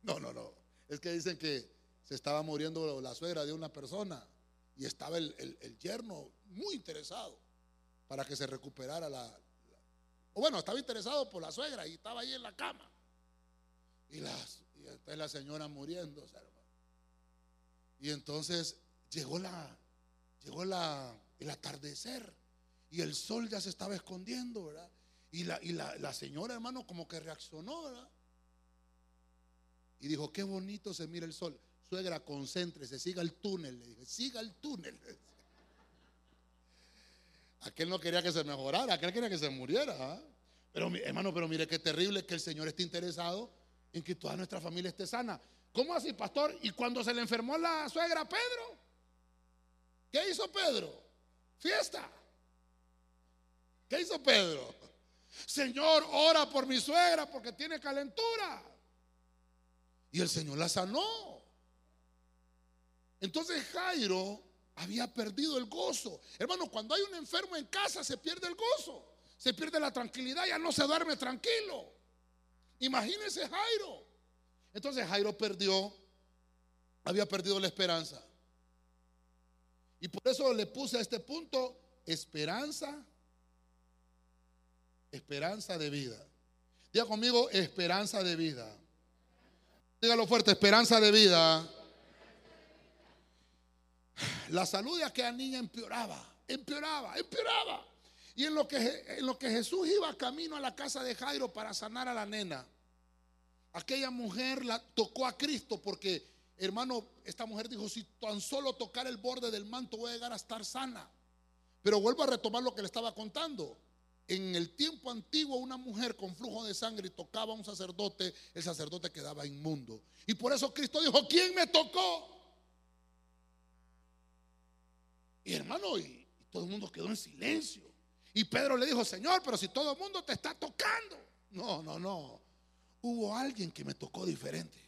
No, no, no. Es que dicen que se estaba muriendo la suegra de una persona y estaba el, yerno muy interesado para que se recuperara la, O bueno, estaba interesado por la suegra y estaba ahí en la cama. Y, las, y la señora muriéndose, hermano. Y entonces llegó la, llegó la, el atardecer y el sol ya se estaba escondiendo, ¿verdad? Y la, y la, la señora, hermano, como que reaccionó, ¿verdad? Y dijo, qué bonito se mira el sol. Suegra, concéntrese, siga el túnel. Le dije, siga el túnel. *laughs* Aquel no quería que se mejorara, aquel quería que se muriera. ¿ah? Pero hermano, pero mire qué terrible que el Señor esté interesado en que toda nuestra familia esté sana. ¿Cómo así, pastor? ¿Y cuando se le enfermó la suegra Pedro? ¿Qué hizo Pedro? Fiesta. ¿Qué hizo Pedro? Señor, ora por mi suegra porque tiene calentura. Y el Señor la sanó. Entonces Jairo había perdido el gozo. Hermano, cuando hay un enfermo en casa se pierde el gozo, se pierde la tranquilidad, ya no se duerme tranquilo. Imagínese Jairo. Entonces Jairo perdió, había perdido la esperanza. Y por eso le puse a este punto esperanza, esperanza de vida. Diga conmigo, esperanza de vida. Dígalo fuerte, esperanza de vida la salud de aquella niña empeoraba, empeoraba, empeoraba. Y en lo, que, en lo que Jesús iba camino a la casa de Jairo para sanar a la nena, aquella mujer la tocó a Cristo porque, hermano, esta mujer dijo, si tan solo tocar el borde del manto voy a llegar a estar sana. Pero vuelvo a retomar lo que le estaba contando. En el tiempo antiguo una mujer con flujo de sangre tocaba a un sacerdote, el sacerdote quedaba inmundo. Y por eso Cristo dijo, ¿quién me tocó? Y hermano, y, todo el mundo quedó en silencio. Y Pedro le dijo, Señor, pero si todo el mundo te está tocando. No, no, no. Hubo alguien que me tocó diferente.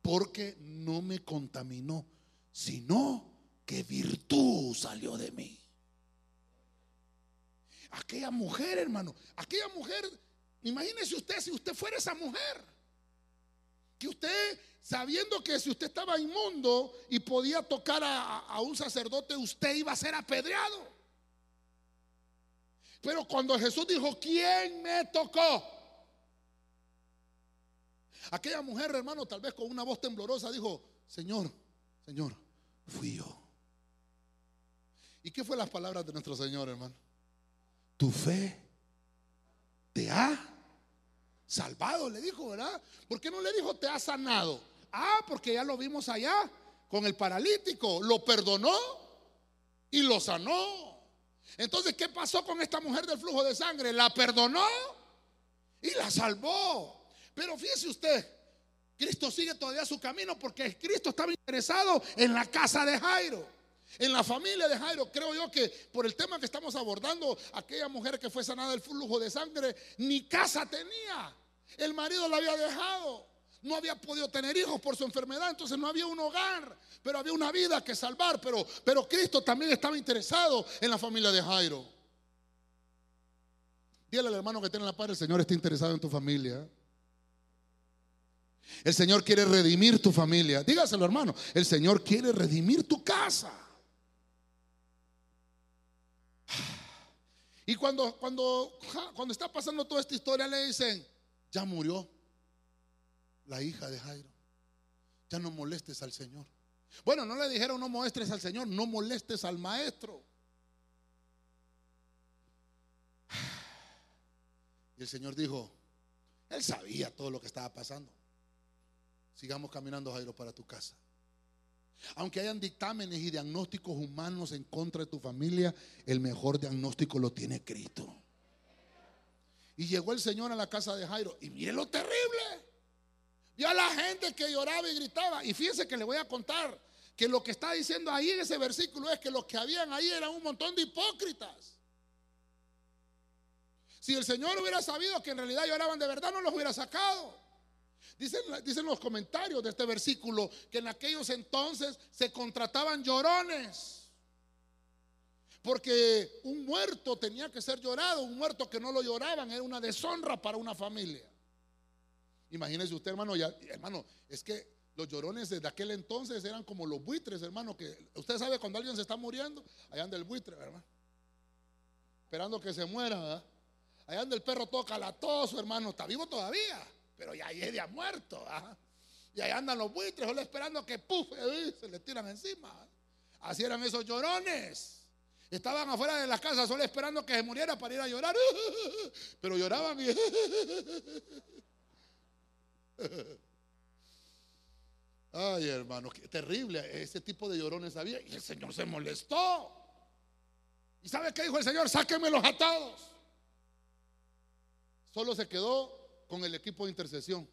Porque no me contaminó, sino que virtud salió de mí. Aquella mujer, hermano, aquella mujer, imagínese usted si usted fuera esa mujer. Que usted sabiendo que si usted estaba inmundo y podía tocar a, un sacerdote, usted iba a ser apedreado. Pero cuando Jesús dijo, ¿quién me tocó? Aquella mujer, hermano, tal vez con una voz temblorosa, dijo, Señor, Señor, fui yo. ¿Y qué fue las palabras de nuestro Señor, hermano? Tu fe te ha salvado, le dijo, ¿verdad? ¿Por qué no le dijo te ha sanado? Ah, porque ya lo vimos allá con el paralítico. Lo perdonó y lo sanó. Entonces, ¿qué pasó con esta mujer del flujo de sangre? La perdonó y la salvó. Pero fíjese usted, Cristo sigue todavía su camino porque Cristo estaba interesado en la casa de Jairo. En la familia de Jairo, creo yo que por el tema que estamos abordando, aquella mujer que fue sanada del flujo de sangre, ni casa tenía. El marido la había dejado no había podido tener hijos por su enfermedad, entonces no había un hogar, pero había una vida que salvar, pero, pero Cristo también estaba interesado en la familia de Jairo. Dígale al hermano que tiene la paz, el Señor está interesado en tu familia. El Señor quiere redimir tu familia. Dígaselo, hermano. El Señor quiere redimir tu casa. *sighs* Y cuando, cuando, cuando está pasando toda esta historia, le dicen, ya murió la hija de Jairo. Ya no molestes al Señor. Bueno, no le dijeron no muestres al Señor, no molestes al maestro. *sighs* Y el Señor dijo, él sabía todo lo que estaba pasando. Sigamos caminando, Jairo, para tu casa. Aunque hayan dictámenes y diagnósticos humanos en contra de tu familia, el mejor diagnóstico lo tiene Cristo. Y llegó el Señor a la casa de Jairo y mire lo terrible. Vio a la gente que lloraba y gritaba. Y fíjense que le voy a contar que lo que está diciendo ahí en ese versículo es que los que habían ahí eran un montón de hipócritas. Si el Señor hubiera sabido que en realidad lloraban de verdad, no los hubiera sacado. Dicen, dicen los comentarios de este versículo que en aquellos entonces se contrataban llorones. Porque un muerto tenía que ser llorado, un muerto que no lo lloraban era una deshonra para una familia. Imagínese usted, hermano, ya, hermano, es que los llorones desde aquel entonces eran como los buitres, hermano, que usted sabe cuando alguien se está muriendo, allá anda el buitre, ¿verdad? Esperando que se muera, ¿verdad? Allá anda el perro toca su hermano, está vivo todavía, pero ya, ya muerto, Y ahí andan los buitres, solo esperando que puf, se le tiran encima. Así eran esos llorones. Estaban afuera de la casa solo esperando que se muriera para ir a llorar. *laughs* Pero lloraban y... *laughs* Ay, hermano, qué terrible. Ese tipo de llorones había. Y el Señor se molestó. ¿Y sabe qué dijo el Señor? Sáquenme los atados. Solo se quedó con el equipo de intercesión.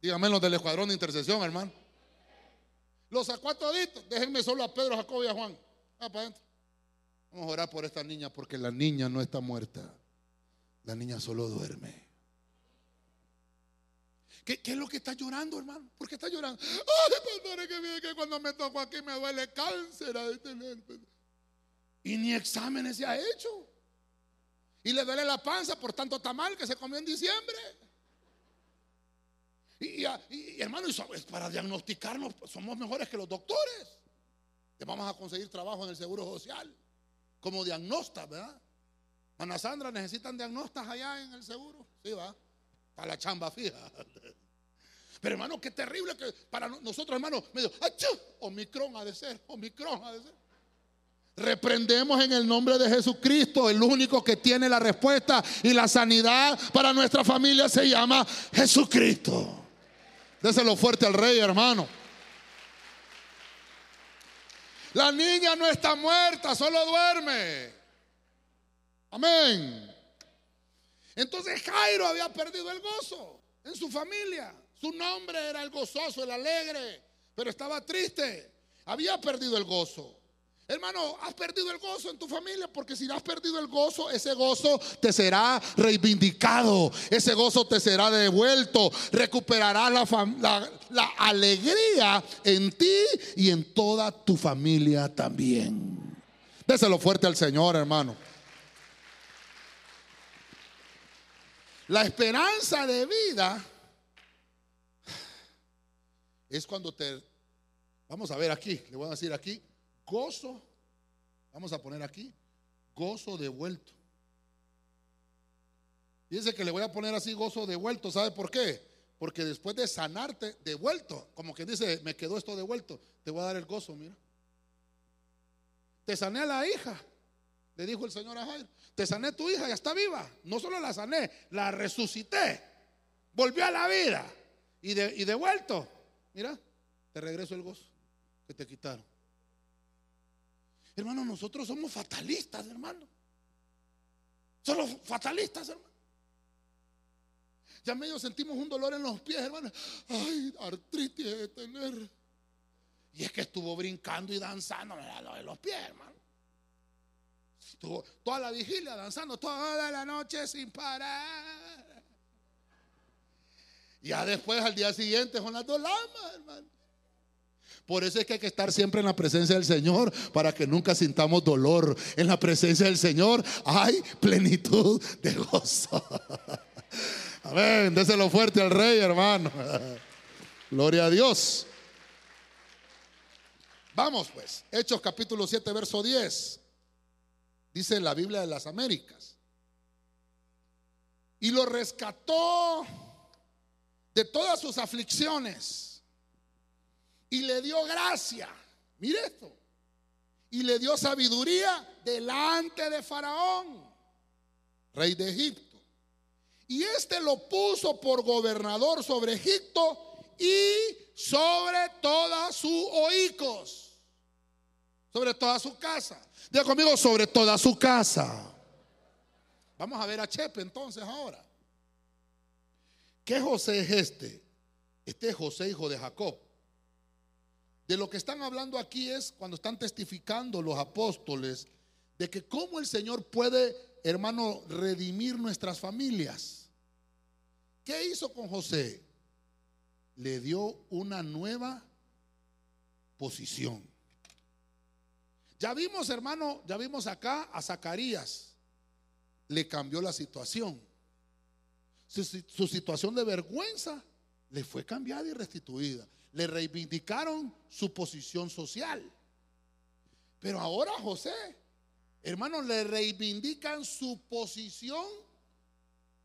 Dígame los del escuadrón de intercesión, hermano. Los sacó. Déjenme solo a Pedro, Jacob y a Juan. Ah, para adentro. Vamos a orar por esta niña porque la niña no está muerta. La niña solo duerme. ¿Qué, es lo que está llorando, hermano? ¿Por qué está llorando? Ay, que, que cuando me toco aquí me duele cáncer. Y ni exámenes se ha hecho. Y le duele la panza por tanto tamal que se comió en diciembre. Y, hermano, para diagnosticarnos somos mejores que los doctores. Le vamos a conseguir trabajo en el Seguro Social como diagnostas, ¿verdad? Ana Sandra, ¿necesitan diagnostas allá en el seguro? Sí, va. Para la chamba fija. *laughs* Pero hermano, qué terrible que para nosotros, hermano, medio, ¡achú! Omicron ha de ser, Omicron ha de ser. Reprendemos en el nombre de Jesucristo, el único que tiene la respuesta y la sanidad para nuestra familia se llama Jesucristo. Déselo fuerte al rey, hermano. La niña no está muerta, solo duerme. Amén. Entonces Jairo había perdido el gozo en su familia. Su nombre era el gozoso, el alegre, pero estaba triste. Había perdido el gozo. Hermano, has perdido el gozo en tu familia porque si has perdido el gozo, ese gozo te será reivindicado, ese gozo te será devuelto, recuperarás la, la alegría en ti y en toda tu familia también. Déselo fuerte al Señor, hermano. La esperanza de vida es cuando te... Vamos a ver aquí, le voy a decir aquí, gozo, vamos a poner aquí, gozo devuelto. Fíjense que le voy a poner así gozo devuelto, ¿sabe por qué? Porque después de sanarte, devuelto, como que dice, me quedó esto devuelto, te voy a dar el gozo, mira. Te sané a la hija, le dijo el Señor a Jairo. Te sané tu hija, ya está viva. No solo la sané, la resucité. Volvió a la vida. Y, de, y devuelto, mira, te regreso el gozo que te quitaron. Hermano, nosotros somos fatalistas, hermano. Somos fatalistas, hermano. Ya medio sentimos un dolor en los pies, hermano. Ay, artritis de tener. Y es que estuvo brincando y danzando en los pies, hermano. Estuvo toda la vigilia danzando toda la noche sin parar. Ya después, al día siguiente, son las dos hermano. Por eso es que hay que estar siempre en la presencia del Señor para que nunca sintamos dolor. En la presencia del Señor hay plenitud de gozo. *laughs* Amén. Déselo fuerte al Rey, hermano. *laughs* Gloria a Dios. Vamos pues. Hechos capítulo 7, verso 10. Dice la Biblia de las Américas. Y lo rescató de todas sus aflicciones y le dio gracia. Mire esto. Y le dio sabiduría delante de Faraón, rey de Egipto. Y este lo puso por gobernador sobre Egipto y sobre todas sus oicos, sobre toda su casa. Diga conmigo, sobre toda su casa. Vamos a ver a Chepe entonces ahora. ¿Qué José es este? Este es José, hijo de Jacob. De lo que están hablando aquí es cuando están testificando los apóstoles de que cómo el Señor puede, hermano, redimir nuestras familias. ¿Qué hizo con José? Le dio una nueva posición. Ya vimos, hermano, ya vimos acá a Zacarías. Le cambió la situación su, situación de vergüenza le fue cambiada y restituida. Le reivindicaron su posición social. Pero ahora José, hermano, le reivindican su posición,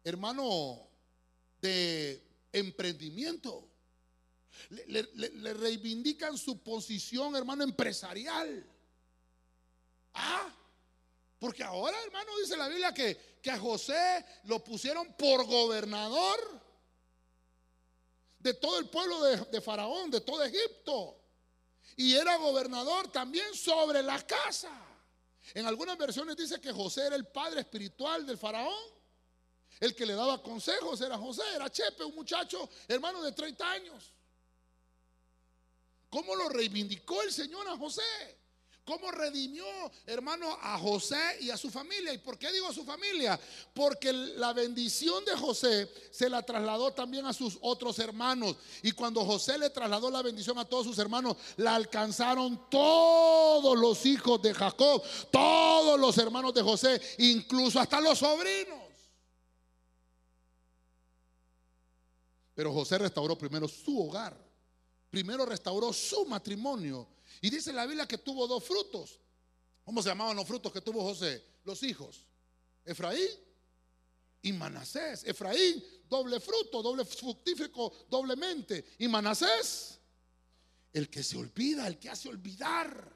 hermano, de emprendimiento. Le, le, reivindican su posición, hermano, empresarial. Ah, porque ahora, hermano, dice la Biblia que, que a José lo pusieron por gobernador de todo el pueblo de, Faraón, de todo Egipto. Y era gobernador también sobre la casa. En algunas versiones dice que José era el padre espiritual del faraón. El que le daba consejos era José, era Chepe, un muchacho hermano de 30 años. ¿Cómo lo reivindicó el Señor a José? ¿Cómo redimió, hermano, a José y a su familia? ¿Y por qué digo a su familia? Porque la bendición de José se la trasladó también a sus otros hermanos. Y cuando José le trasladó la bendición a todos sus hermanos, la alcanzaron todos los hijos de Jacob, todos los hermanos de José, incluso hasta los sobrinos. Pero José restauró primero su hogar, primero restauró su matrimonio y dice la Biblia que tuvo dos frutos. ¿Cómo se llamaban los frutos que tuvo José? Los hijos. Efraín y Manasés. Efraín, doble fruto, doble fructífico, doblemente. Y Manasés, el que se olvida, el que hace olvidar.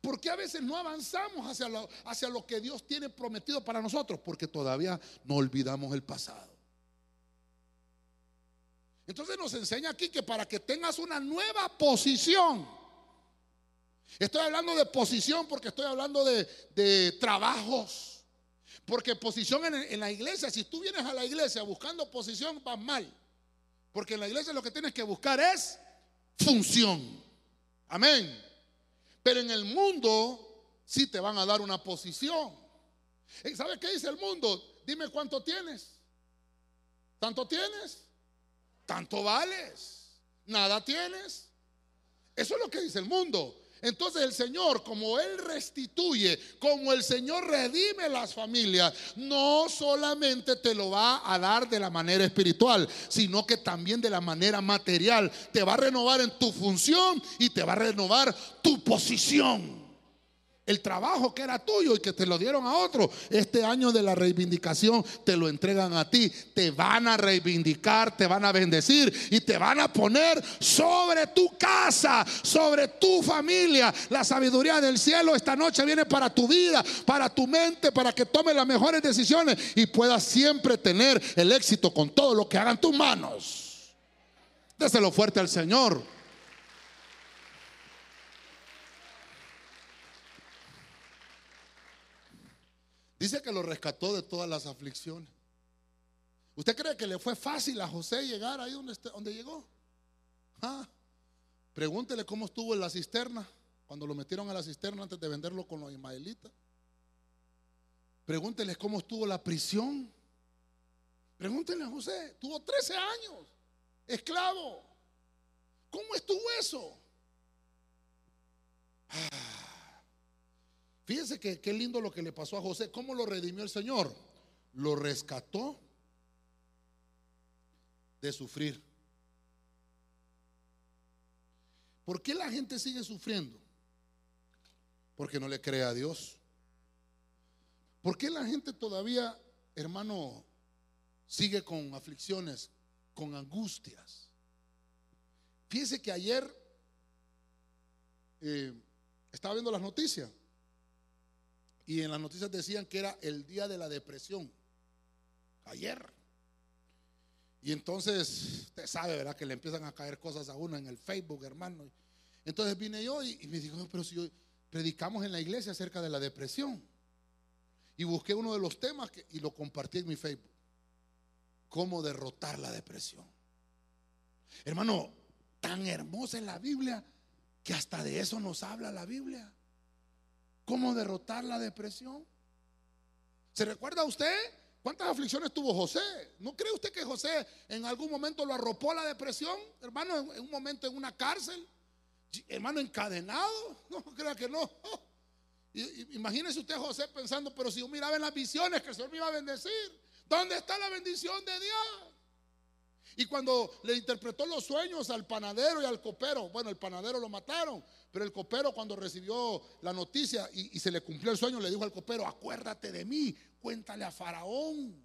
¿Por qué a veces no avanzamos hacia lo, hacia lo que Dios tiene prometido para nosotros? Porque todavía no olvidamos el pasado. Entonces nos enseña aquí que para que tengas una nueva posición, Estoy hablando de posición porque estoy hablando de, trabajos. Porque posición en, la iglesia, si tú vienes a la iglesia buscando posición, vas mal. Porque en la iglesia lo que tienes que buscar es función. Amén. Pero en el mundo sí te van a dar una posición. ¿Sabes qué dice el mundo? Dime cuánto tienes. ¿Tanto tienes? Tanto vales. Nada tienes. Eso es lo que dice el mundo. Entonces el Señor, como Él restituye, como el Señor redime las familias, no solamente te lo va a dar de la manera espiritual, sino que también de la manera material. Te va a renovar en tu función y te va a renovar tu posición el trabajo que era tuyo y que te lo dieron a otro, este año de la reivindicación te lo entregan a ti. Te van a reivindicar, te van a bendecir y te van a poner sobre tu casa, sobre tu familia. La sabiduría del cielo esta noche viene para tu vida, para tu mente, para que tomes las mejores decisiones y puedas siempre tener el éxito con todo lo que hagan tus manos. Déselo fuerte al Señor. Dice que lo rescató de todas las aflicciones. ¿Usted cree que le fue fácil a José llegar ahí donde, donde llegó? Ah, pregúntele cómo estuvo en la cisterna, cuando lo metieron a la cisterna antes de venderlo con los ismaelitas. Pregúntele cómo estuvo la prisión. Pregúntenle a José, tuvo 13 años, esclavo. ¿Cómo estuvo eso? Ah. Fíjense que qué lindo lo que le pasó a José. ¿Cómo lo redimió el Señor? Lo rescató de sufrir. ¿Por qué la gente sigue sufriendo? Porque no le cree a Dios. ¿Por qué la gente todavía, hermano, sigue con aflicciones, con angustias? Fíjese que ayer eh, estaba viendo las noticias y en las noticias decían que era el día de la depresión. Ayer. Y entonces, usted sabe, ¿verdad? Que le empiezan a caer cosas a uno en el Facebook, hermano. Entonces vine yo y, me dijo, pero si predicamos en la iglesia acerca de la depresión. Y busqué uno de los temas y lo compartí en mi Facebook. Cómo derrotar la depresión. Hermano, tan hermosa es la Biblia que hasta de eso nos habla la Biblia. ¿Cómo derrotar la depresión? ¿Se recuerda usted cuántas aflicciones tuvo José? ¿No cree usted que José en algún momento lo arropó la depresión? Hermano, en un momento en una cárcel. Hermano, encadenado. *laughs* No, crea que no. *laughs* Imagínese usted José pensando, pero si yo miraba en las visiones que el Señor me iba a bendecir. ¿Dónde está la bendición de Dios? Y cuando le interpretó los sueños al panadero y al copero, bueno, el panadero lo mataron, pero el copero cuando recibió la noticia y, se le cumplió el sueño, le dijo al copero, acuérdate de mí, cuéntale a Faraón.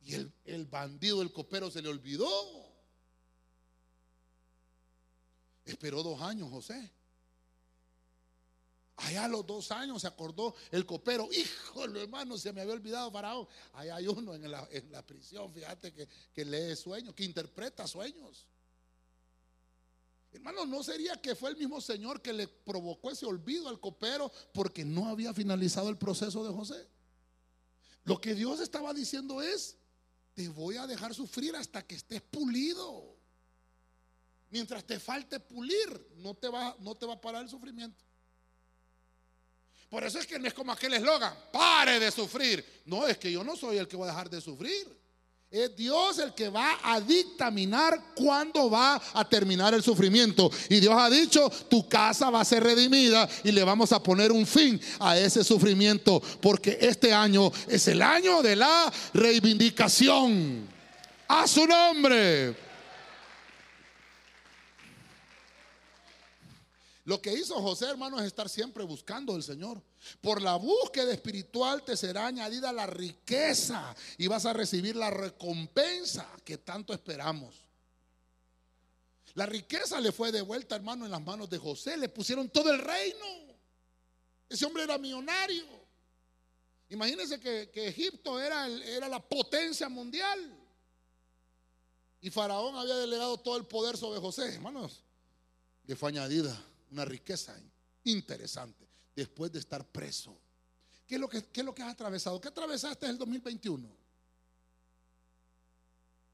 Y el, el bandido del copero se le olvidó. Esperó dos años José. Allá a los dos años se acordó el copero, híjole hermano, se me había olvidado Faraón. Allá hay uno en la, prisión, fíjate que, que lee sueños, que interpreta sueños. Hermano, ¿no sería que fue el mismo Señor que le provocó ese olvido al copero porque no había finalizado el proceso de José? Lo que Dios estaba diciendo es, te voy a dejar sufrir hasta que estés pulido. Mientras te falte pulir, no te va, no te va a parar el sufrimiento. Por eso es que no es como aquel eslogan, pare de sufrir. No, es que yo no soy el que va a dejar de sufrir. Es Dios el que va a dictaminar cuándo va a terminar el sufrimiento. Y Dios ha dicho, tu casa va a ser redimida y le vamos a poner un fin a ese sufrimiento. Porque este año es el año de la reivindicación. A su nombre. Lo que hizo José, hermano, es estar siempre buscando al Señor. Por la búsqueda espiritual te será añadida la riqueza y vas a recibir la recompensa que tanto esperamos. La riqueza le fue devuelta, hermano, en las manos de José. Le pusieron todo el reino. Ese hombre era millonario. Imagínense que, Egipto era, era la potencia mundial. Y Faraón había delegado todo el poder sobre José. Hermanos, le fue añadida una riqueza interesante después de estar preso. ¿Qué es lo que, es lo que has atravesado? ¿Qué atravesaste en el 2021?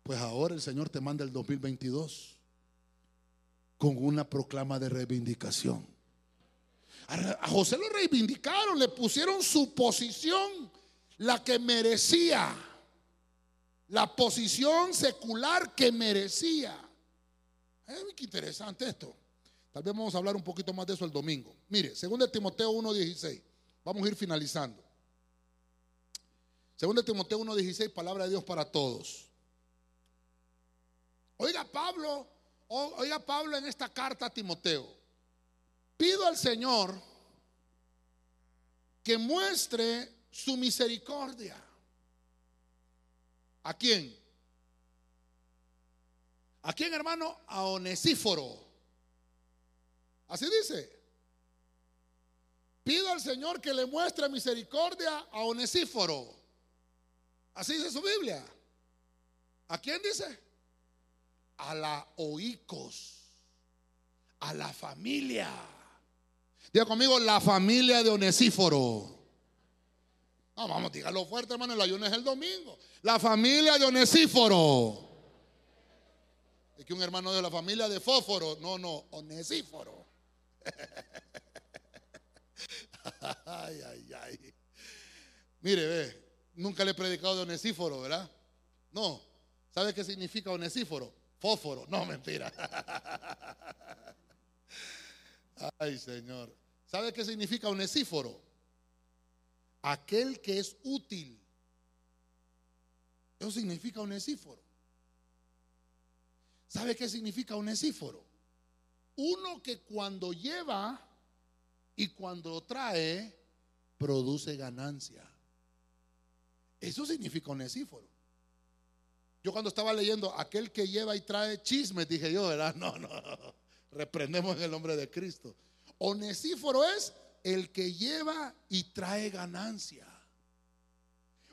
Pues ahora el Señor te manda el 2022 con una proclama de reivindicación. A José lo reivindicaron, le pusieron su posición, la que merecía, la posición secular que merecía. qué interesante esto. Tal vez vamos a hablar un poquito más de eso el domingo. Mire, de Timoteo 1.16. Vamos a ir finalizando. de Timoteo 1.16, palabra de Dios para todos. Oiga Pablo, oiga Pablo en esta carta a Timoteo. Pido al Señor que muestre su misericordia. ¿A quién? ¿A quién, hermano? A Onesíforo Así dice. Pido al Señor que le muestre misericordia a Onesíforo. Así dice su Biblia. ¿A quién dice? A la oicos. A la familia. Diga conmigo, la familia de Onesíforo. No, vamos, dígalo fuerte, hermano. El ayuno es el domingo. La familia de Onesíforo. Es que un hermano de la familia de Fósforo. No, no, Onesíforo. Ay, ay, ay. Mire, ve, nunca le he predicado de onesíforo, ¿verdad? No. ¿Sabe qué significa onesíforo? Fósforo. No, mentira. *laughs* Ay, Señor. ¿Sabe qué significa onesíforo? Aquel que es útil. Eso significa onesíforo. ¿Sabe qué significa onesíforo? Uno que cuando lleva y cuando trae, produce ganancia. Eso significa onesíforo. Yo cuando estaba leyendo, aquel que lleva y trae chismes, dije yo, ¿verdad? *laughs* No, no, reprendemos en el nombre de Cristo. Onesíforo es el que lleva y trae ganancia.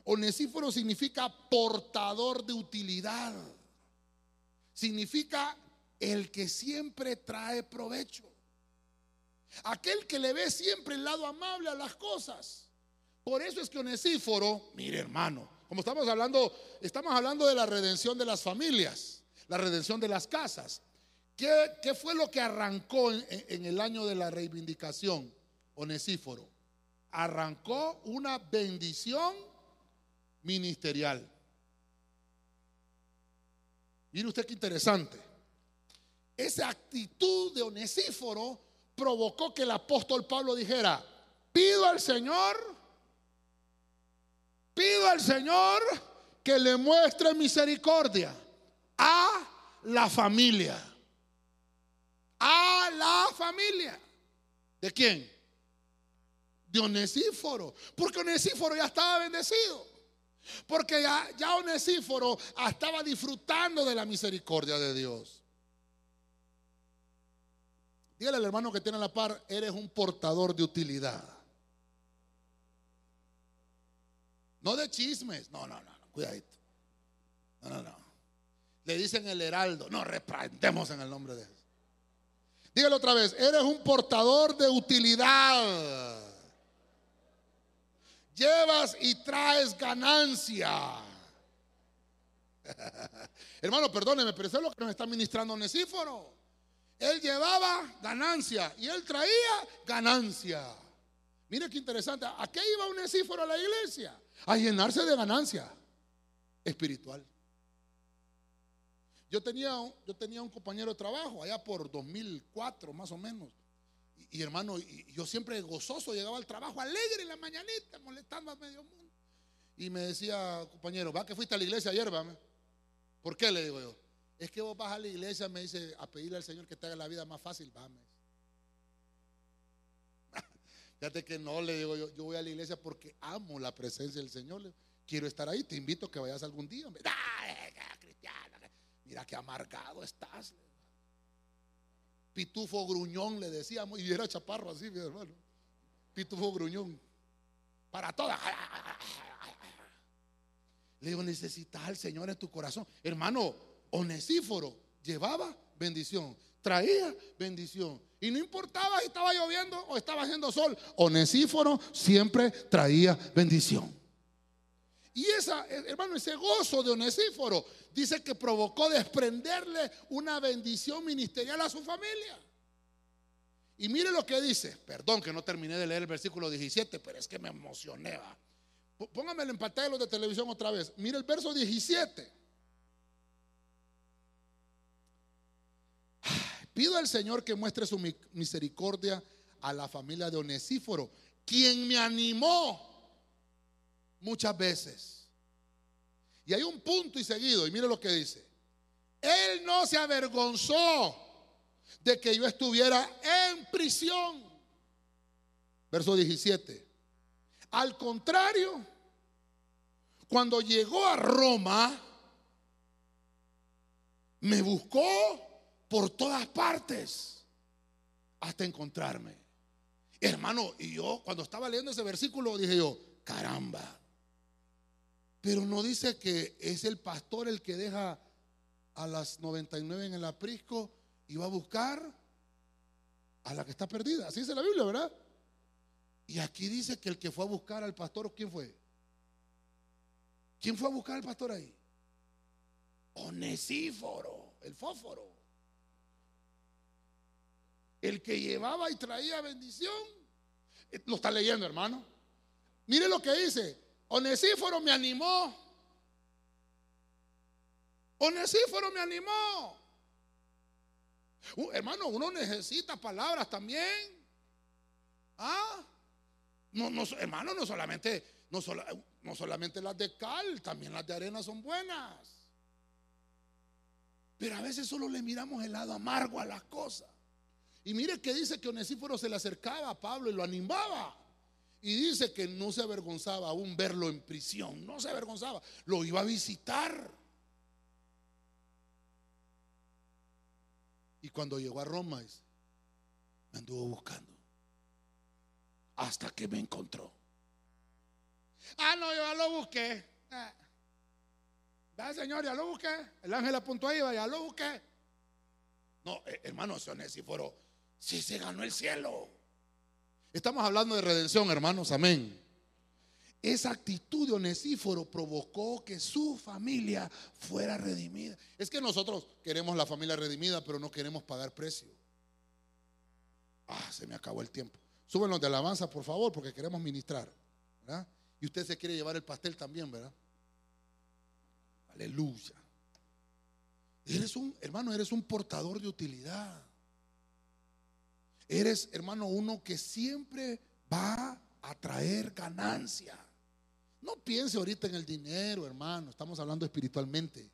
Onesíforo significa portador de utilidad. Significa el que siempre trae provecho. Aquel que le ve siempre el lado amable a las cosas. Por eso es que Onesíforo, mire hermano, como estamos hablando, estamos hablando de la redención de las familias, la redención de las casas. ¿Qué, fue lo que arrancó en, en el año de la reivindicación? Onesíforo. Arrancó una bendición ministerial. Mire usted qué interesante. Esa actitud de Onesíforo provocó que el apóstol Pablo dijera, pido al Señor, pido al Señor que le muestre misericordia a la familia. A la familia. ¿De quién? De Onesíforo. Porque Onesíforo ya estaba bendecido. Porque ya, ya Onesíforo estaba disfrutando de la misericordia de Dios. Dígale al hermano que tiene la par, eres un portador de utilidad. No de chismes, no, no, no, cuidadito. No, no, no. Le dicen el heraldo, no, reprendemos en el nombre de Dios. Dígale otra vez, eres un portador de utilidad. Llevas y traes ganancia. *laughs* Hermano, perdóneme, pero eso es lo que nos está ministrando Onesíforo. Él llevaba ganancia y él traía ganancia. Mire qué interesante. ¿A qué iba un a la iglesia? A llenarse de ganancia espiritual. Yo tenía, yo tenía un compañero de trabajo allá por 2004 más o menos. Y, hermano, yo siempre gozoso llegaba al trabajo alegre en la mañanita, molestando a medio mundo. Y me decía, compañero, va que fuiste a la iglesia ayer, va. ¿Por qué? Le digo yo. Es que vos vas a la iglesia, me dice, a pedirle al Señor que te haga la vida más fácil, vamos. *laughs* Fíjate que no, le digo yo, yo voy a la iglesia porque amo la presencia del Señor. Quiero estar ahí, te invito a que vayas algún día. Mira qué amargado estás. Pitufo gruñón le decíamos, y era chaparro así, mi hermano. Pitufo gruñón. Para todas. Le digo, necesitas al Señor en tu corazón. Hermano, Onesíforo llevaba bendición, traía bendición. Y no importaba si estaba lloviendo o estaba haciendo sol, Onesíforo siempre traía bendición. Y esa, hermano, ese gozo de Onesíforo dice que provocó desprenderle una bendición ministerial a su familia. Y mire lo que dice, perdón que no terminé de leer el versículo 17, pero es que me emocioné. Póngamelo en pantalla los de televisión otra vez. Mire el verso 17. Pido al Señor que muestre su misericordia a la familia de Onesíforo, quien me animó muchas veces. Y hay un punto y seguido, y mire lo que dice. Él no se avergonzó de que yo estuviera en prisión. Verso 17. Al contrario, cuando llegó a Roma, me buscó por todas partes hasta encontrarme. Hermano, y yo cuando estaba leyendo ese versículo dije yo, caramba. Pero no dice que es el pastor el que deja a las 99 en el aprisco y va a buscar a la que está perdida. Así dice la Biblia, ¿verdad? Y aquí dice que el que fue a buscar al pastor, ¿quién fue? ¿Quién fue a buscar al pastor ahí? Onesíforo, el fósforo el que llevaba y traía bendición. Eh, lo está leyendo, hermano. Mire lo que dice. Onesíforo me animó. Onesíforo me animó. Uh, hermano, uno necesita palabras también. Ah, no, no, hermano, no solamente, no, no solamente las de cal, también las de arena son buenas. Pero a veces solo le miramos el lado amargo a las cosas. Y mire que dice que Onesíforo se le acercaba a Pablo y lo animaba. Y dice que no se avergonzaba aún verlo en prisión, no se avergonzaba, lo iba a visitar. Y cuando llegó a Roma, me anduvo buscando. Hasta que me encontró. Ah, no, yo ya lo busqué. Ah, da, señor, ya lo busqué. El ángel apuntó ahí, ya lo busqué. No, eh, hermano, ese Onesíforo sí se ganó el cielo. Estamos hablando de redención, hermanos, amén. Esa actitud de Onesíforo provocó que su familia fuera redimida. Es que nosotros queremos la familia redimida, pero no queremos pagar precio. Ah, se me acabó el tiempo. Súbenos de alabanza, por favor, porque queremos ministrar. Y usted se quiere llevar el pastel también, ¿verdad? Aleluya. Eres un, hermano, eres un portador de utilidad. Eres, hermano, uno que siempre va a traer ganancia. No piense ahorita en el dinero, hermano. Estamos hablando espiritualmente.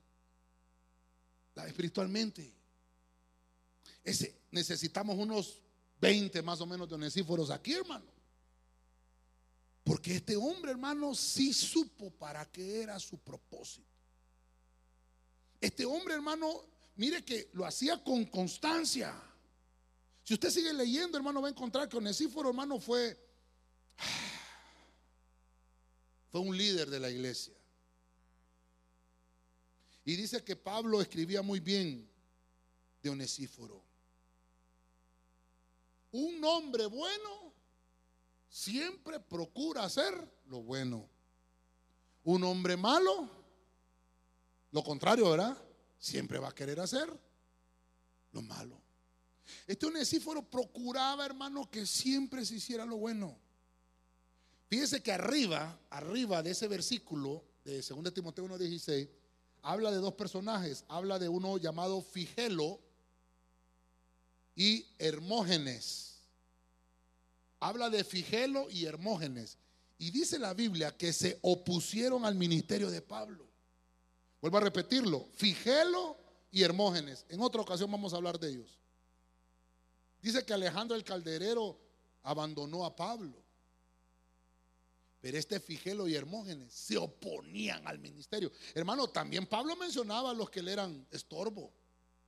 Espiritualmente. Ese, necesitamos unos 20 más o menos de onesíforos aquí, hermano. Porque este hombre, hermano, sí supo para qué era su propósito. Este hombre, hermano, mire que lo hacía con constancia. Si usted sigue leyendo, hermano, va a encontrar que Onesíforo, hermano, fue, *sighs* fue un líder de la iglesia. Y dice que Pablo escribía muy bien de Onesíforo. Un hombre bueno siempre procura hacer lo bueno. Un hombre malo lo contrario, ¿verdad? Siempre va a querer hacer lo malo. Este Onesíforo procuraba, hermano, que siempre se hiciera lo bueno. Fíjese que arriba, arriba de ese versículo de 2 Timoteo 1:16, habla de dos personajes. Habla de uno llamado Figelo y Hermógenes. Habla de Figelo y Hermógenes. Y dice la Biblia que se opusieron al ministerio de Pablo. Vuelvo a repetirlo, Figelo y Hermógenes. En otra ocasión vamos a hablar de ellos. Dice que Alejandro el Calderero abandonó a Pablo. Pero este Figelo y Hermógenes se oponían al ministerio. Hermano, también Pablo mencionaba a los que le eran estorbo,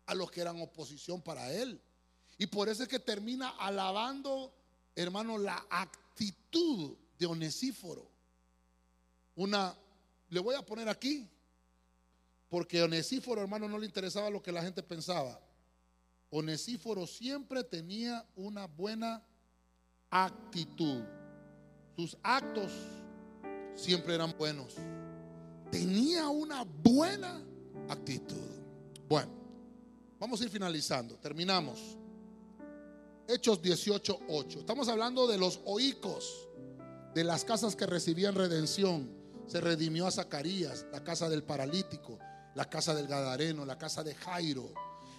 a los que eran oposición para él. Y por eso es que termina alabando, hermano, la actitud de Onesíforo. Una, le voy a poner aquí, porque Onesíforo, hermano, no le interesaba lo que la gente pensaba. Onesíforo siempre tenía una buena actitud. Sus actos siempre eran buenos. Tenía una buena actitud. Bueno, vamos a ir finalizando. Terminamos. Hechos 18:8. Estamos hablando de los oicos, de las casas que recibían redención. Se redimió a Zacarías, la casa del paralítico la casa del Gadareno, la casa de Jairo,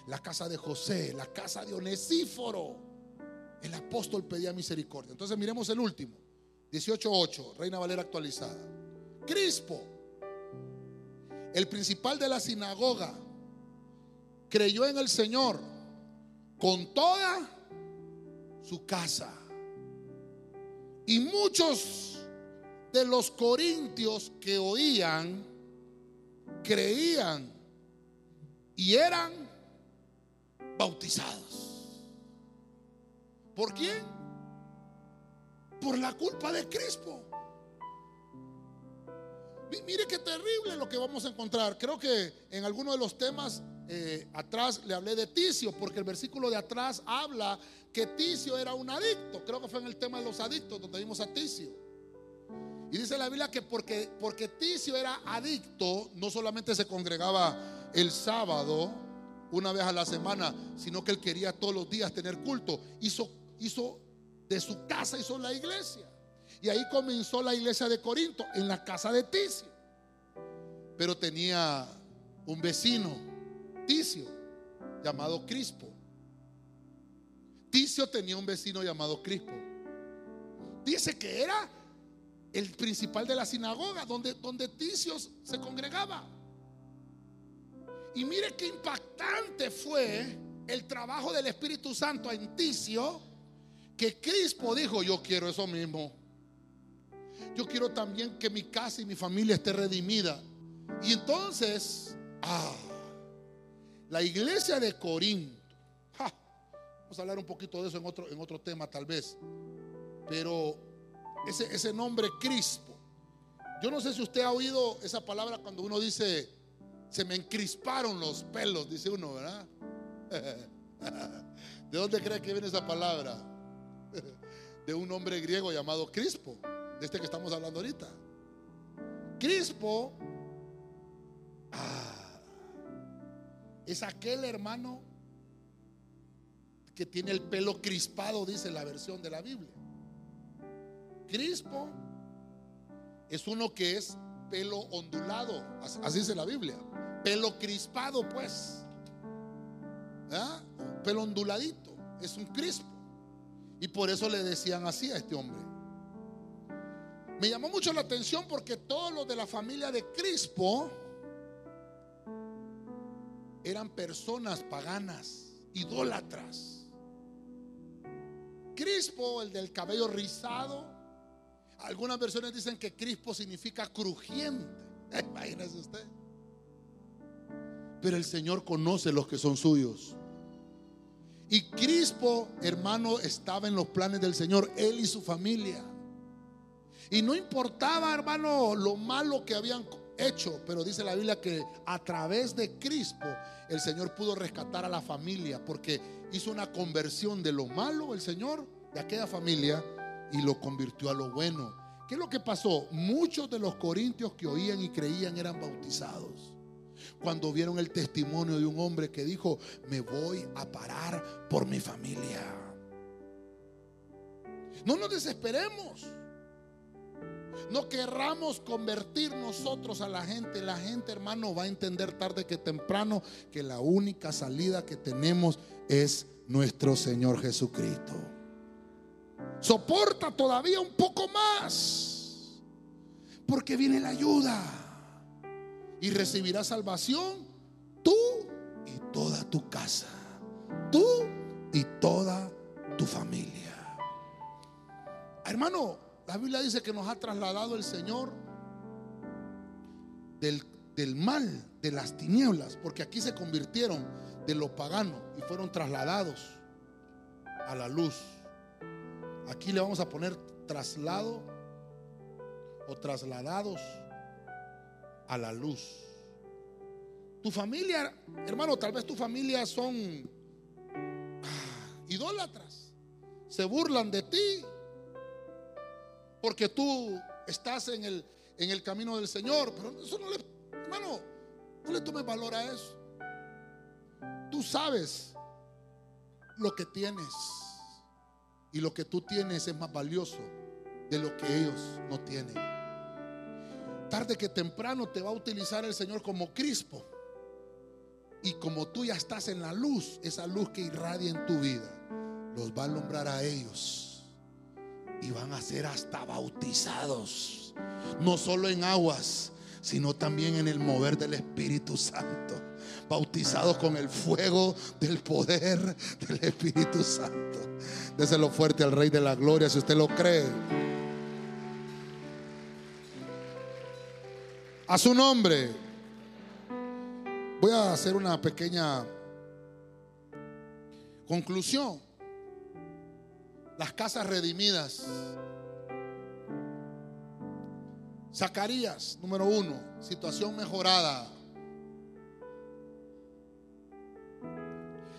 la casa de José, la casa de Onesíforo. El apóstol pedía misericordia. Entonces miremos el último, 18.8, Reina Valera actualizada. Crispo, el principal de la sinagoga, creyó en el Señor con toda su casa. Y muchos de los corintios que oían, creían y eran bautizados. ¿Por quién? Por la culpa de Crispo. Mire qué terrible lo que vamos a encontrar. Creo que en alguno de los temas eh, atrás le hablé de Ticio, porque el versículo de atrás habla que Ticio era un adicto. Creo que fue en el tema de los adictos donde vimos a Ticio. Y dice la Biblia que porque, porque Ticio era adicto, no solamente se congregaba el sábado una vez a la semana, sino que él quería todos los días tener culto. Hizo, hizo de su casa, hizo la iglesia. Y ahí comenzó la iglesia de Corinto, en la casa de Ticio. Pero tenía un vecino, Ticio, llamado Crispo. Ticio tenía un vecino llamado Crispo. Dice que era el principal de la sinagoga, donde, donde Ticios se congregaba. Y mire qué impactante fue el trabajo del Espíritu Santo en Ticio, que Crispo dijo, yo quiero eso mismo. Yo quiero también que mi casa y mi familia esté redimida. Y entonces, ah, la iglesia de Corinto, Vamos a hablar un poquito de eso en otro, en otro tema tal vez. Pero ese, ese nombre Crispo. Yo no sé si usted ha oído esa palabra cuando uno dice, se me encrisparon los pelos, dice uno, ¿verdad? *laughs* ¿De dónde cree que viene esa palabra? *laughs* De un hombre griego llamado Crispo, de este que estamos hablando ahorita. Crispo ah, es aquel hermano que tiene el pelo crispado, dice la versión de la Biblia. Crispo es uno que es pelo ondulado, así dice la Biblia. Pelo crispado, pues. ¿Ah? Pelo onduladito, es un crispo. Y por eso le decían así a este hombre. Me llamó mucho la atención porque todos los de la familia de Crispo eran personas paganas, idólatras. Crispo, el del cabello rizado. Algunas versiones dicen que crispo significa crujiente. *laughs* Imagínese usted. Pero el Señor conoce los que son suyos. Y Crispo, hermano, estaba en los planes del Señor, él y su familia. Y no importaba, hermano, lo malo que habían hecho, pero dice la Biblia que a través de Crispo el Señor pudo rescatar a la familia, porque hizo una conversión de lo malo el Señor de aquella familia y lo convirtió a lo bueno. ¿Qué es lo que pasó? Muchos de los corintios que oían y creían eran bautizados. Cuando vieron el testimonio de un hombre que dijo, me voy a parar por mi familia. No nos desesperemos. No querramos convertir nosotros a la gente. La gente, hermano, va a entender tarde que temprano que la única salida que tenemos es nuestro Señor Jesucristo. Soporta todavía un poco más. Porque viene la ayuda. Y recibirás salvación tú y toda tu casa. Tú y toda tu familia. Hermano, la Biblia dice que nos ha trasladado el Señor del, del, mal, de las tinieblas, porque aquí se convirtieron de lo pagano y fueron trasladados a la luz. Aquí le vamos a poner traslado o trasladados a la luz. Tu familia, hermano, tal vez tu familia son ah, idólatras. Se burlan de ti porque tú estás en el, en el camino del Señor. Pero eso no le, hermano, no le tomes valor a eso. Tú sabes lo que tienes. Y lo que tú tienes es más valioso de lo que ellos no tienen. Tarde que temprano te va a utilizar el Señor como crispo. Y como tú ya estás en la luz, esa luz que irradia en tu vida, los va a alumbrar a ellos y van a ser hasta bautizados, no solo en aguas, sino también en el mover del Espíritu Santo, bautizados con el fuego del poder del Espíritu Santo. Déselo fuerte al Rey de la Gloria si usted lo cree. A su nombre. Voy a hacer una pequeña conclusión las casas redimidas. Zacarías, número uno, situación mejorada.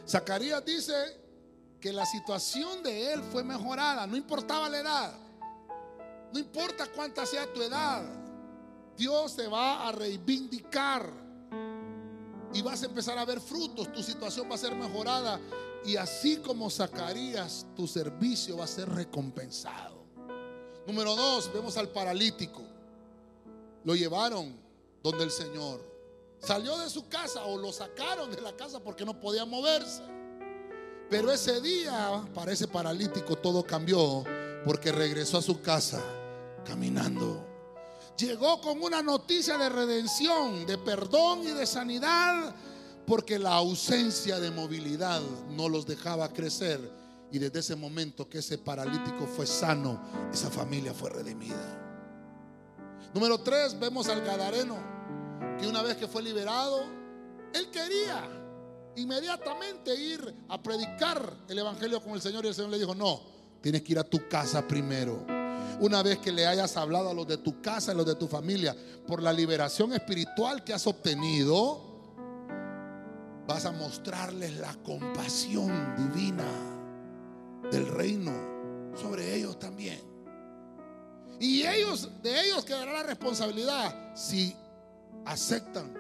Zacarías dice que la situación de él fue mejorada, no importaba la edad, no importa cuánta sea tu edad, Dios te va a reivindicar y vas a empezar a ver frutos, tu situación va a ser mejorada y así como Zacarías, tu servicio va a ser recompensado. Número dos, vemos al paralítico. Lo llevaron donde el Señor. Salió de su casa o lo sacaron de la casa porque no podía moverse. Pero ese día, para ese paralítico, todo cambió porque regresó a su casa caminando. Llegó con una noticia de redención, de perdón y de sanidad porque la ausencia de movilidad no los dejaba crecer. Y desde ese momento que ese paralítico fue sano, esa familia fue redimida. Número tres, vemos al Gadareno, que una vez que fue liberado, él quería inmediatamente ir a predicar el Evangelio con el Señor y el Señor le dijo, no, tienes que ir a tu casa primero. Una vez que le hayas hablado a los de tu casa, a los de tu familia, por la liberación espiritual que has obtenido, vas a mostrarles la compasión divina del reino sobre ellos también. Y ellos, de ellos quedará la responsabilidad si aceptan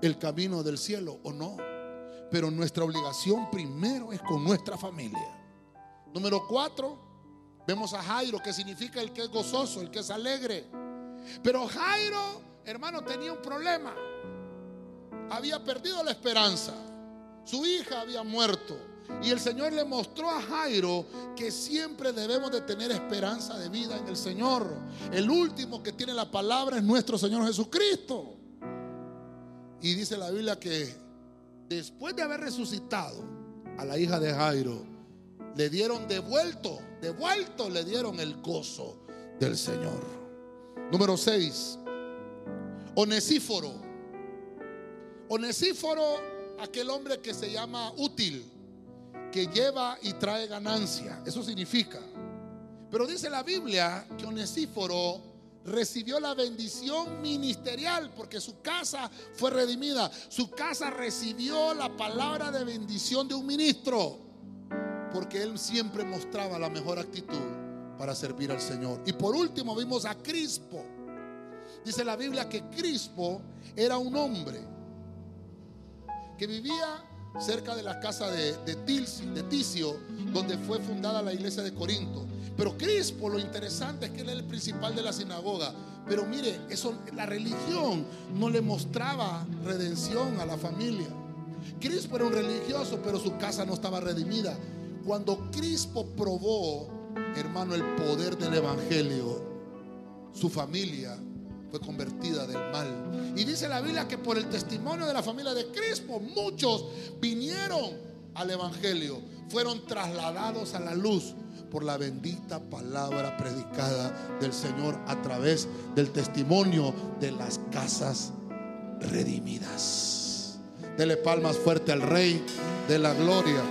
el camino del cielo o no. Pero nuestra obligación primero es con nuestra familia. Número cuatro, vemos a Jairo, que significa el que es gozoso, el que es alegre. Pero Jairo, hermano, tenía un problema. Había perdido la esperanza. Su hija había muerto. Y el Señor le mostró a Jairo que siempre debemos de tener esperanza de vida en el Señor. El último que tiene la palabra es nuestro Señor Jesucristo. Y dice la Biblia que después de haber resucitado a la hija de Jairo, le dieron devuelto, devuelto le dieron el gozo del Señor. Número 6. Onesíforo. Onesíforo, aquel hombre que se llama útil, que lleva y trae ganancia. Eso significa. Pero dice la Biblia que Onesíforo recibió la bendición ministerial porque su casa fue redimida. Su casa recibió la palabra de bendición de un ministro porque él siempre mostraba la mejor actitud para servir al Señor. Y por último vimos a Crispo. Dice la Biblia que Crispo era un hombre que vivía cerca de la casa de, de, de Ticio, donde fue fundada la iglesia de Corinto. Pero Crispo, lo interesante es que él era el principal de la sinagoga. Pero mire, eso, la religión no le mostraba redención a la familia. Crispo era un religioso, pero su casa no estaba redimida. Cuando Crispo probó, hermano, el poder del Evangelio, su familia fue convertida del mal. Y dice la Biblia que por el testimonio de la familia de Crispo, muchos vinieron al Evangelio, fueron trasladados a la luz por la bendita palabra predicada del Señor a través del testimonio de las casas redimidas. Dele palmas fuerte al Rey de la Gloria.